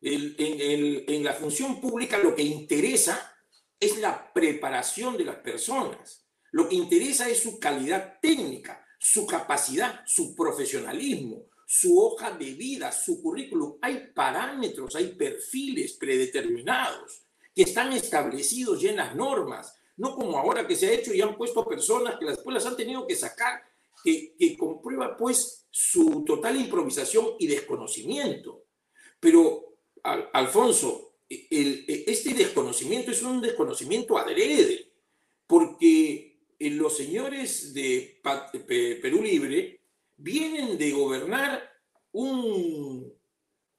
en, la función pública lo que interesa es la preparación de las personas. Lo que interesa es su calidad técnica, su capacidad, su profesionalismo, su hoja de vida, su currículum. Hay parámetros, hay perfiles predeterminados que están establecidos ya en las normas, no como ahora que se ha hecho y han puesto personas que después las han tenido que sacar, que, que comprueba pues su total improvisación y desconocimiento. Pero, Alfonso, este desconocimiento es un desconocimiento adrede, porque eh, los señores de Perú Libre vienen de gobernar un,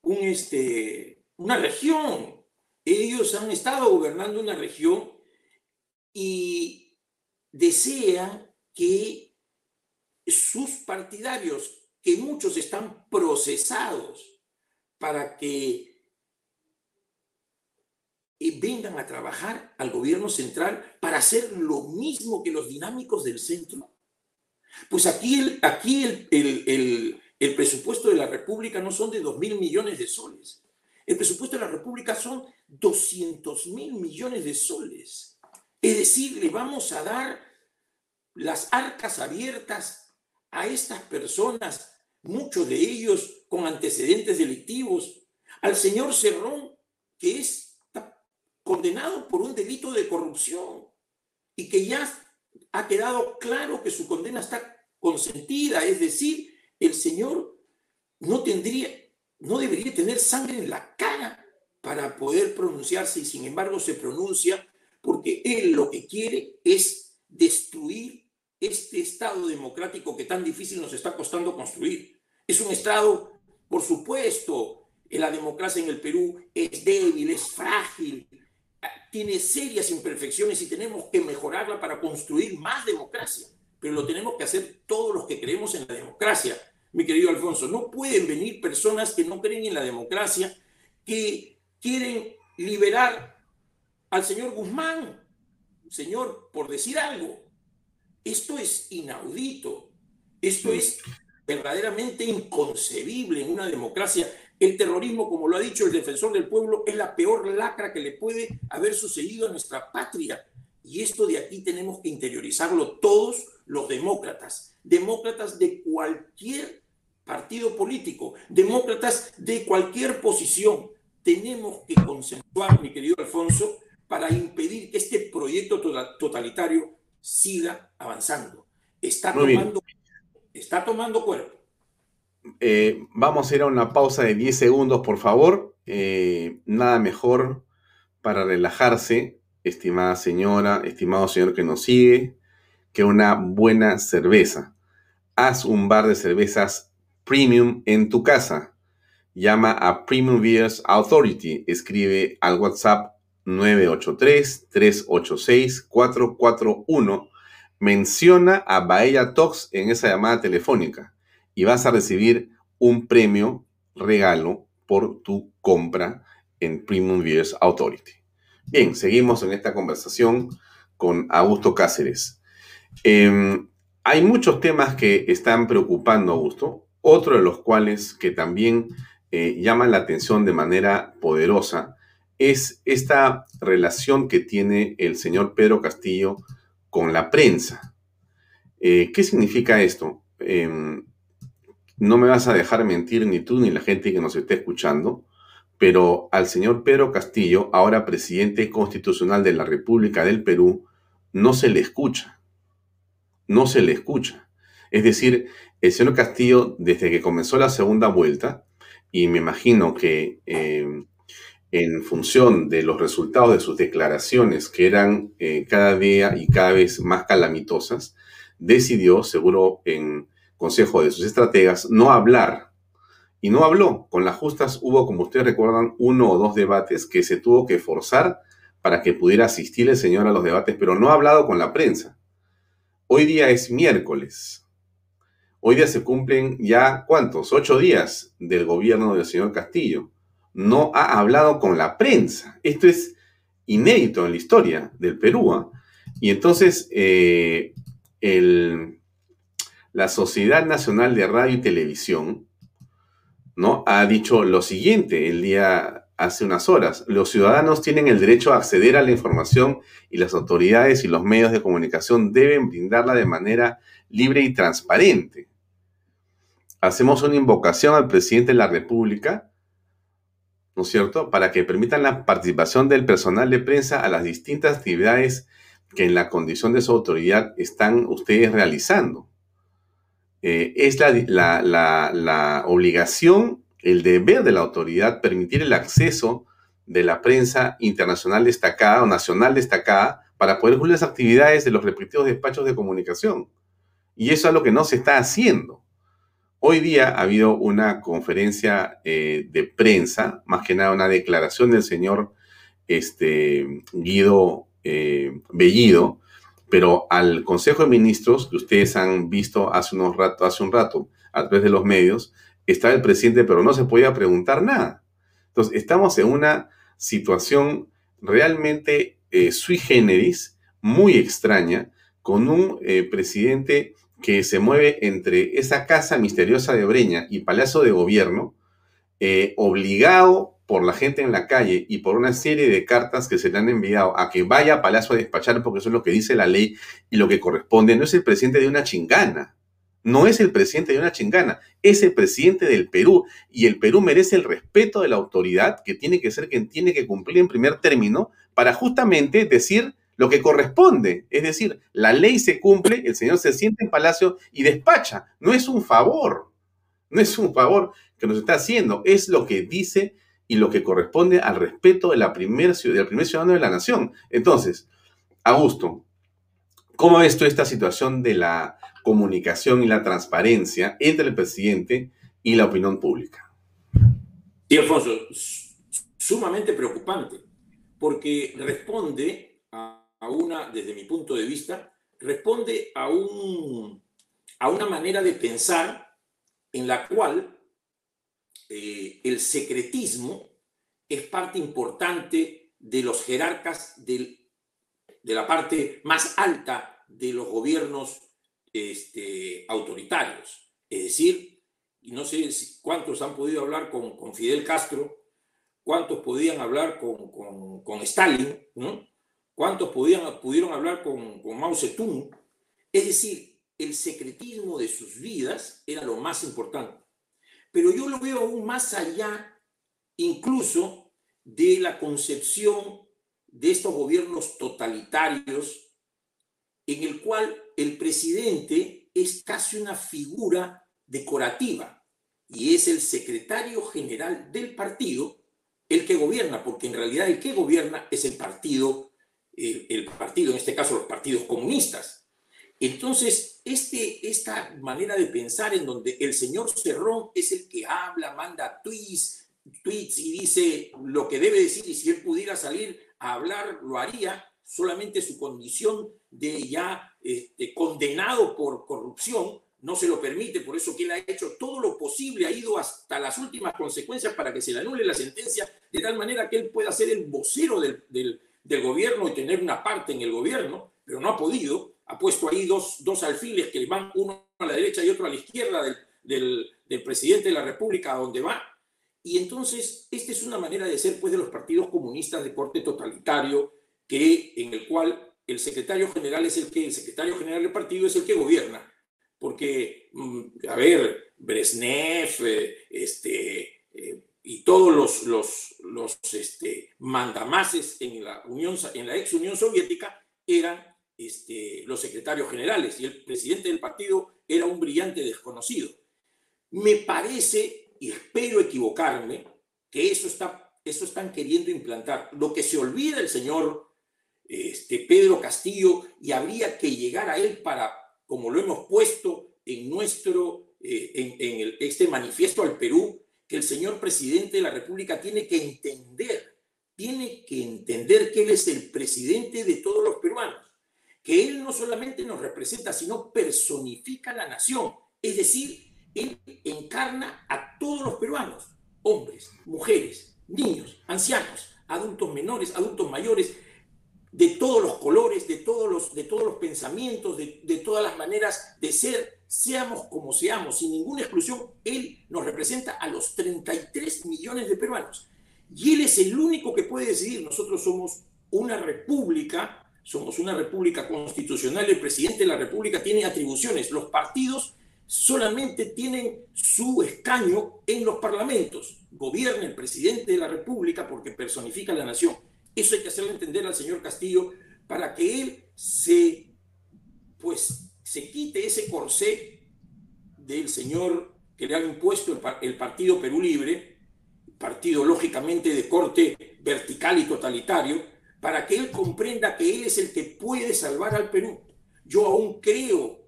un este, una región ellos han estado gobernando una región y desean que sus partidarios, que muchos están procesados para que vengan a trabajar al gobierno central para hacer lo mismo que los dinámicos del centro? Pues aquí el, aquí el, el presupuesto de la República no son de dos mil millones de soles. El presupuesto de la República son 200 mil millones de soles. Es decir, le vamos a dar las arcas abiertas a estas personas, muchos de ellos con antecedentes delictivos, al señor Cerrón, que es condenado por un delito de corrupción y que ya ha quedado claro que su condena está consentida, es decir, el señor no tendría, no debería tener sangre en la cara para poder pronunciarse y sin embargo se pronuncia porque él lo que quiere es destruir este Estado democrático que tan difícil nos está costando construir. Es un Estado, por supuesto, la democracia en el Perú es débil, es frágil, tiene serias imperfecciones y tenemos que mejorarla para construir más democracia. Pero lo tenemos que hacer todos los que creemos en la democracia. Mi querido Alfonso, no pueden venir personas que no creen en la democracia, que quieren liberar al señor Guzmán, señor, por decir algo. Esto es inaudito, esto es verdaderamente inconcebible en una democracia. El terrorismo, como lo ha dicho el defensor del pueblo, es la peor lacra que le puede haber sucedido a nuestra patria. Y esto de aquí tenemos que interiorizarlo todos los demócratas, demócratas de cualquier partido político, demócratas de cualquier posición. Tenemos que consensuar, mi querido Alfonso, para impedir que este proyecto totalitario siga avanzando. Está tomando, está tomando cuerpo. Eh, vamos a ir a una pausa de 10 segundos, por favor. Eh, nada mejor para relajarse, estimada señora, estimado señor que nos sigue, que una buena cerveza. Haz un bar de cervezas premium en tu casa. Llama a Premium Beers Authority. Escribe al WhatsApp 983-386-441. Menciona a Baella Talks en esa llamada telefónica y vas a recibir un premio regalo por tu compra en Premium Beers Authority. Bien, seguimos en esta conversación con Augusto Cáceres. Em, hay muchos temas que están preocupando a Augusto, otro de los cuales que también eh, llaman la atención de manera poderosa es esta relación que tiene el señor Pedro Castillo con la prensa. Eh, ¿Qué significa esto? Em, no me vas a dejar mentir ni tú ni la gente que nos esté escuchando, pero al señor Pedro Castillo, ahora presidente constitucional de la República del Perú, no se le escucha. No se le escucha. Es decir, el señor Castillo, desde que comenzó la segunda vuelta, y me imagino que em, en función de los resultados de sus declaraciones, que eran eh, cada día y cada vez más calamitosas, decidió, seguro en consejo de sus estrategas, no hablar. Y no habló. Con las justas hubo, como ustedes recuerdan, uno o dos debates que se tuvo que forzar para que pudiera asistir el señor a los debates, pero no ha hablado con la prensa. Hoy día es miércoles. Hoy día se cumplen ya, ¿cuántos? Ocho días del gobierno del señor Castillo no ha hablado con la prensa. Esto es inédito en la historia del Perú. ¿ah? Y entonces eh, la Sociedad Nacional de Radio y Televisión ¿no? ha dicho lo siguiente el día hace unas horas. Los ciudadanos tienen el derecho a acceder a la información y las autoridades y los medios de comunicación deben brindarla de manera libre y transparente. Hacemos una invocación al presidente de la República ¿no es cierto?, para que permitan la participación del personal de prensa a las distintas actividades que en la condición de su autoridad están ustedes realizando. Eh, es la, la, obligación, el deber de la autoridad permitir el acceso de la prensa internacional destacada o nacional destacada para poder cubrir las actividades de los respectivos despachos de comunicación. Y eso es lo que no se está haciendo. Hoy día ha habido una conferencia eh, de prensa, más que nada una declaración del señor este, Guido eh, Bellido, pero al Consejo de Ministros, que ustedes han visto hace, unos rato, hace un rato a través de los medios, estaba el presidente, pero no se podía preguntar nada. Entonces, estamos en una situación realmente eh, sui generis, muy extraña, con un presidente que se mueve entre esa casa misteriosa de Breña y Palacio de Gobierno, eh, obligado por la gente en la calle y por una serie de cartas que se le han enviado a que vaya a Palacio a despachar, porque eso es lo que dice la ley y lo que corresponde, no es el presidente de una chingana. No es el presidente de una chingana, es el presidente del Perú. Y el Perú merece el respeto de la autoridad, que tiene que ser quien tiene que cumplir en primer término, para justamente decir lo que corresponde. Es decir, la ley se cumple, el señor se siente en palacio y despacha. No es un favor, no es un favor que nos está haciendo, es lo que dice y lo que corresponde al respeto de la primer, del primer ciudadano de la nación. Entonces, Augusto, ¿cómo ves tú esta situación de la comunicación y la transparencia entre el presidente y la opinión pública? Sí, Alfonso, sumamente preocupante, porque responde a una, desde mi punto de vista, responde a, un, a una manera de pensar en la cual eh, el secretismo es parte importante de los jerarcas de la parte más alta de los gobiernos este, autoritarios. Es decir, no sé cuántos han podido hablar con, Fidel Castro, cuántos podían hablar con, con, con Stalin, ¿no? ¿Cuántos pudieron hablar con, con Mao Zedong? Es decir, el secretismo de sus vidas era lo más importante. Pero yo lo veo aún más allá, incluso de la concepción de estos gobiernos totalitarios, en el cual el presidente es casi una figura decorativa y es el secretario general del partido el que gobierna, porque en realidad el que gobierna es el partido, el, partido, en este caso los partidos comunistas. Entonces, este, esta manera de pensar en donde el señor Cerrón es el que habla, manda tweets, tweets y dice lo que debe decir y si él pudiera salir a hablar, lo haría, solamente su condición de ya este, condenado por corrupción no se lo permite, por eso que él ha hecho todo lo posible, ha ido hasta las últimas consecuencias para que se le anule la sentencia, de tal manera que él pueda ser el vocero del, del, gobierno y tener una parte en el gobierno, pero no ha podido, ha puesto ahí dos, dos alfiles que van uno a la derecha y otro a la izquierda del, del, del presidente de la República a donde va, y entonces, esta es una manera de ser pues, de los partidos comunistas de corte totalitario, que, en el cual el secretario general es el que, el secretario general del partido es el que gobierna. Porque, mm, a ver, Brezhnev, eh, este, eh, y todos los, los, los este, mandamases en la, Unión, en la ex Unión Soviética eran este, los secretarios generales y el presidente del partido era un brillante desconocido. Me parece y espero equivocarme, que eso, está, eso están queriendo implantar. Lo que se olvida el señor este, Pedro Castillo y habría que llegar a él para, como lo hemos puesto en nuestro, eh, en, este manifiesto al Perú, que el señor presidente de la República tiene que entender, tiene que entender que él es el presidente de todos los peruanos, que él no solamente nos representa, sino personifica la nación, es decir, él encarna a todos los peruanos, hombres, mujeres, niños, ancianos, adultos menores, adultos mayores, de todos los colores, de todos los, de todos los pensamientos, de, de todas las maneras de ser, seamos como seamos, sin ninguna exclusión, Él nos representa a los 33 millones de peruanos. Y Él es el único que puede decidir, nosotros somos una república, somos una república constitucional, el presidente de la república tiene atribuciones, los partidos solamente tienen su escaño en los parlamentos. Gobierna el presidente de la República porque personifica la nación. Eso hay que hacerle entender al señor Castillo para que él se, pues, se quite ese corsé del señor que le ha impuesto el, Partido Perú Libre, partido lógicamente de corte vertical y totalitario, para que él comprenda que él es el que puede salvar al Perú. Yo aún creo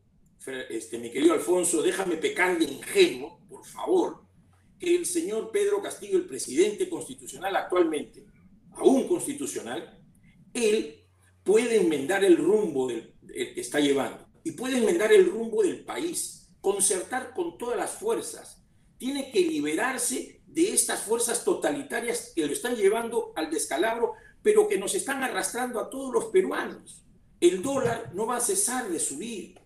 este, mi querido Alfonso, déjame pecar de ingenuo, por favor, que el señor Pedro Castillo, el presidente constitucional actualmente, aún constitucional, él puede enmendar el rumbo que está llevando y puede enmendar el rumbo del país, concertar con todas las fuerzas. Tiene que liberarse de estas fuerzas totalitarias que lo están llevando al descalabro, pero que nos están arrastrando a todos los peruanos. El dólar no va a cesar de subir.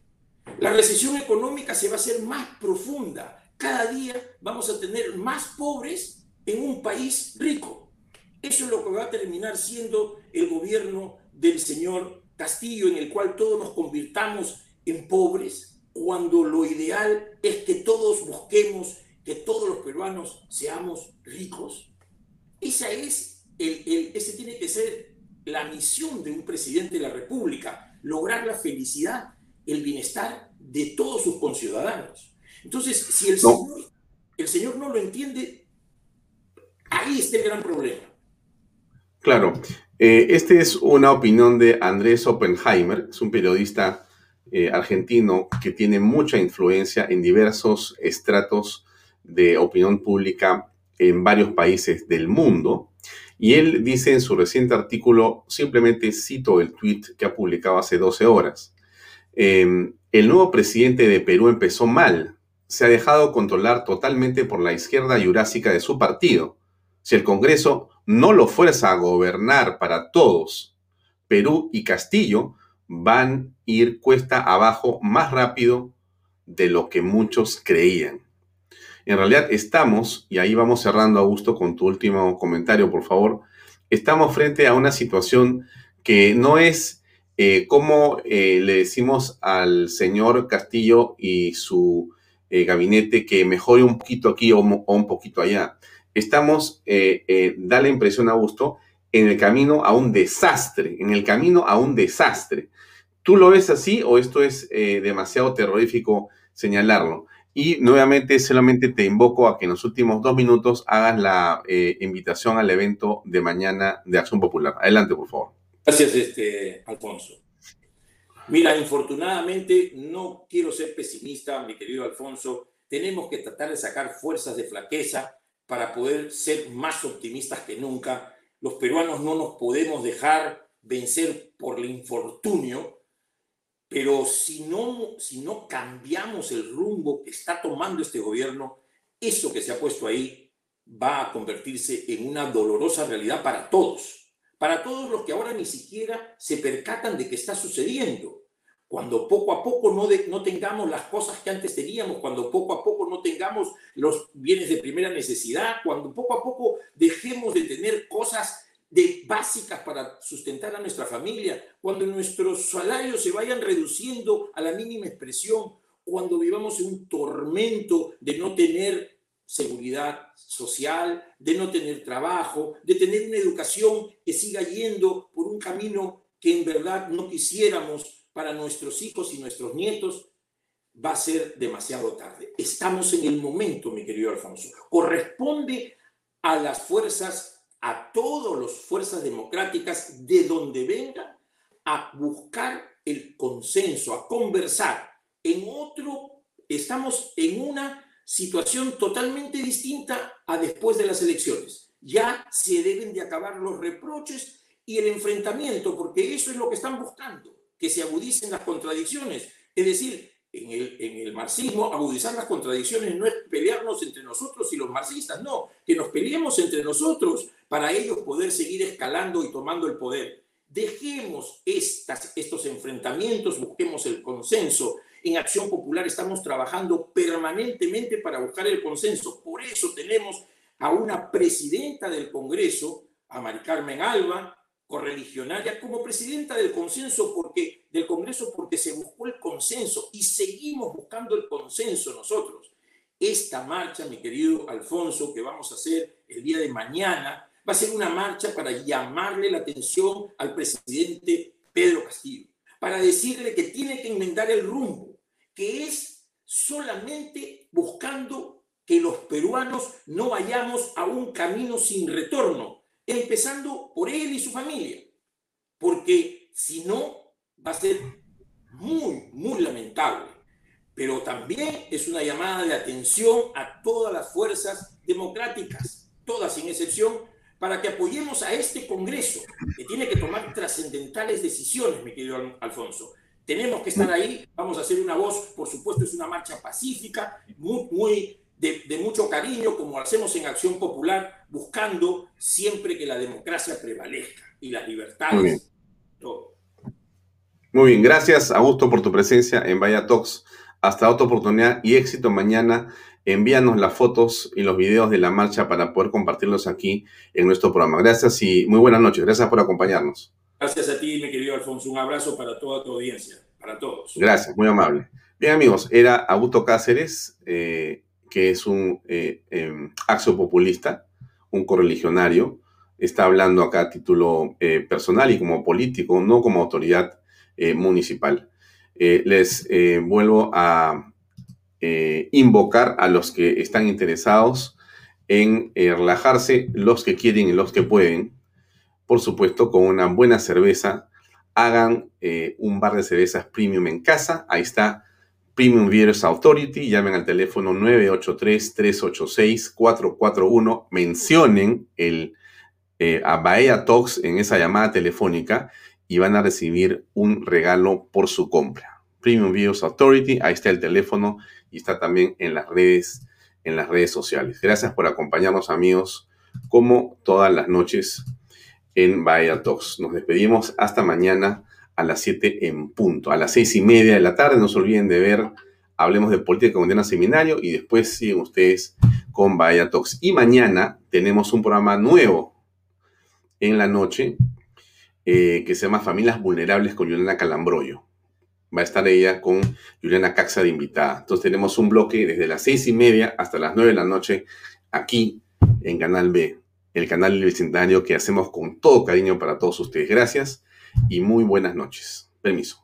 La recesión económica se va a hacer más profunda. Cada día vamos a tener más pobres en un país rico. Eso es lo que va a terminar siendo el gobierno del señor Castillo, en el cual todos nos convirtamos en pobres, cuando lo ideal es que todos busquemos que todos los peruanos seamos ricos. Esa es el, ese tiene que ser la misión de un presidente de la República, lograr la felicidad el bienestar de todos sus conciudadanos. Entonces, si el, señor, el Señor no lo entiende, ahí está el gran problema. Claro, eh, esta es una opinión de Andrés Oppenheimer, es un periodista eh, argentino que tiene mucha influencia en diversos estratos de opinión pública en varios países del mundo. Y él dice en su reciente artículo, simplemente cito el tweet que ha publicado hace 12 horas. Em, el nuevo presidente de Perú empezó mal. Se ha dejado controlar totalmente por la izquierda jurásica de su partido. Si el Congreso no lo fuerza a gobernar para todos, Perú y Castillo van a ir cuesta abajo más rápido de lo que muchos creían. En realidad estamos, y ahí vamos cerrando, Augusto, con tu último comentario, por favor, estamos frente a una situación que no es eh, como eh, le decimos al señor Castillo y su eh, gabinete que mejore un poquito aquí o, un poquito allá. Estamos, da la impresión, a gusto en el camino a un desastre, en el camino a un desastre. ¿Tú lo ves así o esto es demasiado terrorífico señalarlo? Y nuevamente solamente te invoco a que en los últimos dos minutos hagas la invitación al evento de mañana de Acción Popular. Adelante, por favor. Gracias, este, Alfonso. Mira, infortunadamente, no quiero ser pesimista, mi querido Alfonso. Tenemos que tratar de sacar fuerzas de flaqueza para poder ser más optimistas que nunca. Los peruanos no nos podemos dejar vencer por el infortunio, pero si no, si no cambiamos el rumbo que está tomando este gobierno, eso que se ha puesto ahí va a convertirse en una dolorosa realidad para todos para todos los que ahora ni siquiera se percatan de que está sucediendo. Cuando poco a poco no, no tengamos las cosas que antes teníamos, cuando poco a poco no tengamos los bienes de primera necesidad, cuando poco a poco dejemos de tener cosas de básicas para sustentar a nuestra familia, cuando nuestros salarios se vayan reduciendo a la mínima expresión, cuando vivamos en un tormento de no tener seguridad social, de no tener trabajo, de tener una educación que siga yendo por un camino que en verdad no quisiéramos para nuestros hijos y nuestros nietos, va a ser demasiado tarde. Estamos en el momento, mi querido Alfonso. Corresponde a las fuerzas, a todas las fuerzas democráticas, de donde vengan, a buscar el consenso, a conversar. En otro, estamos en una situación totalmente distinta a después de las elecciones. Ya se deben de acabar los reproches y el enfrentamiento, porque eso es lo que están buscando, que se agudicen las contradicciones. Es decir, en el, en el marxismo, agudizar las contradicciones no es pelearnos entre nosotros y los marxistas, no, que nos peleemos entre nosotros para ellos poder seguir escalando y tomando el poder. Dejemos estas, estos enfrentamientos, busquemos el consenso en Acción Popular estamos trabajando permanentemente para buscar el consenso. Por eso tenemos a una presidenta del Congreso, a Mari Alba, correligionaria, como presidenta del consenso porque del Congreso porque se buscó el consenso y seguimos buscando el consenso nosotros. Esta marcha, mi querido Alfonso, que vamos a hacer el día de mañana, va a ser una marcha para llamarle la atención al presidente Pedro Castillo, para decirle que tiene que enmendar el rumbo, que es solamente buscando que los peruanos no vayamos a un camino sin retorno, empezando por él y su familia, porque si no va a ser muy, muy lamentable. Pero también es una llamada de atención a todas las fuerzas democráticas, todas sin excepción, para que apoyemos a este Congreso, que tiene que tomar trascendentales decisiones, mi querido Alfonso. Tenemos que estar ahí, vamos a hacer una voz, por supuesto es una marcha pacífica, muy, muy de, mucho cariño, como hacemos en Acción Popular, buscando siempre que la democracia prevalezca y las libertades. Muy bien, Muy bien. gracias Augusto por tu presencia en Vaya Talks. Hasta otra oportunidad y éxito mañana. Envíanos las fotos y los videos de la marcha para poder compartirlos aquí en nuestro programa. Gracias y muy buenas noches. Gracias por acompañarnos. Gracias a ti, mi querido Alfonso. Un abrazo para toda tu audiencia, para todos. Gracias, muy amable. Bien, amigos, era Augusto Cáceres, eh, que es un eh, em, populista, un correligionario. Está hablando acá a título eh, personal y como político, no como autoridad eh, municipal. les vuelvo a invocar a los que están interesados en relajarse, los que quieren y los que pueden, por supuesto, con una buena cerveza. Hagan eh, un bar de cervezas premium en casa. Ahí está Premium Beers Authority. Llamen al teléfono 983-386-441. Mencionen el, eh, a Bahía Talks en esa llamada telefónica y van a recibir un regalo por su compra. Premium Beers Authority. Ahí está el teléfono y está también en las redes, en las redes sociales. Gracias por acompañarnos, amigos, como todas las noches en Bahía Talks. Nos despedimos hasta mañana a las 7 en punto. A las 6 y media de la tarde no se olviden de ver Hablemos de Política Condena Seminario y después siguen ustedes con Bahía Talks. Y mañana tenemos un programa nuevo en la noche eh, que se llama Familias Vulnerables con Juliana Calambroyo. Va a estar ella con Juliana Caxa de invitada. Entonces tenemos un bloque desde las seis y media hasta las nueve de la noche aquí en Canal B, el canal del vecindario que hacemos con todo cariño para todos ustedes. Gracias y muy buenas noches. Permiso.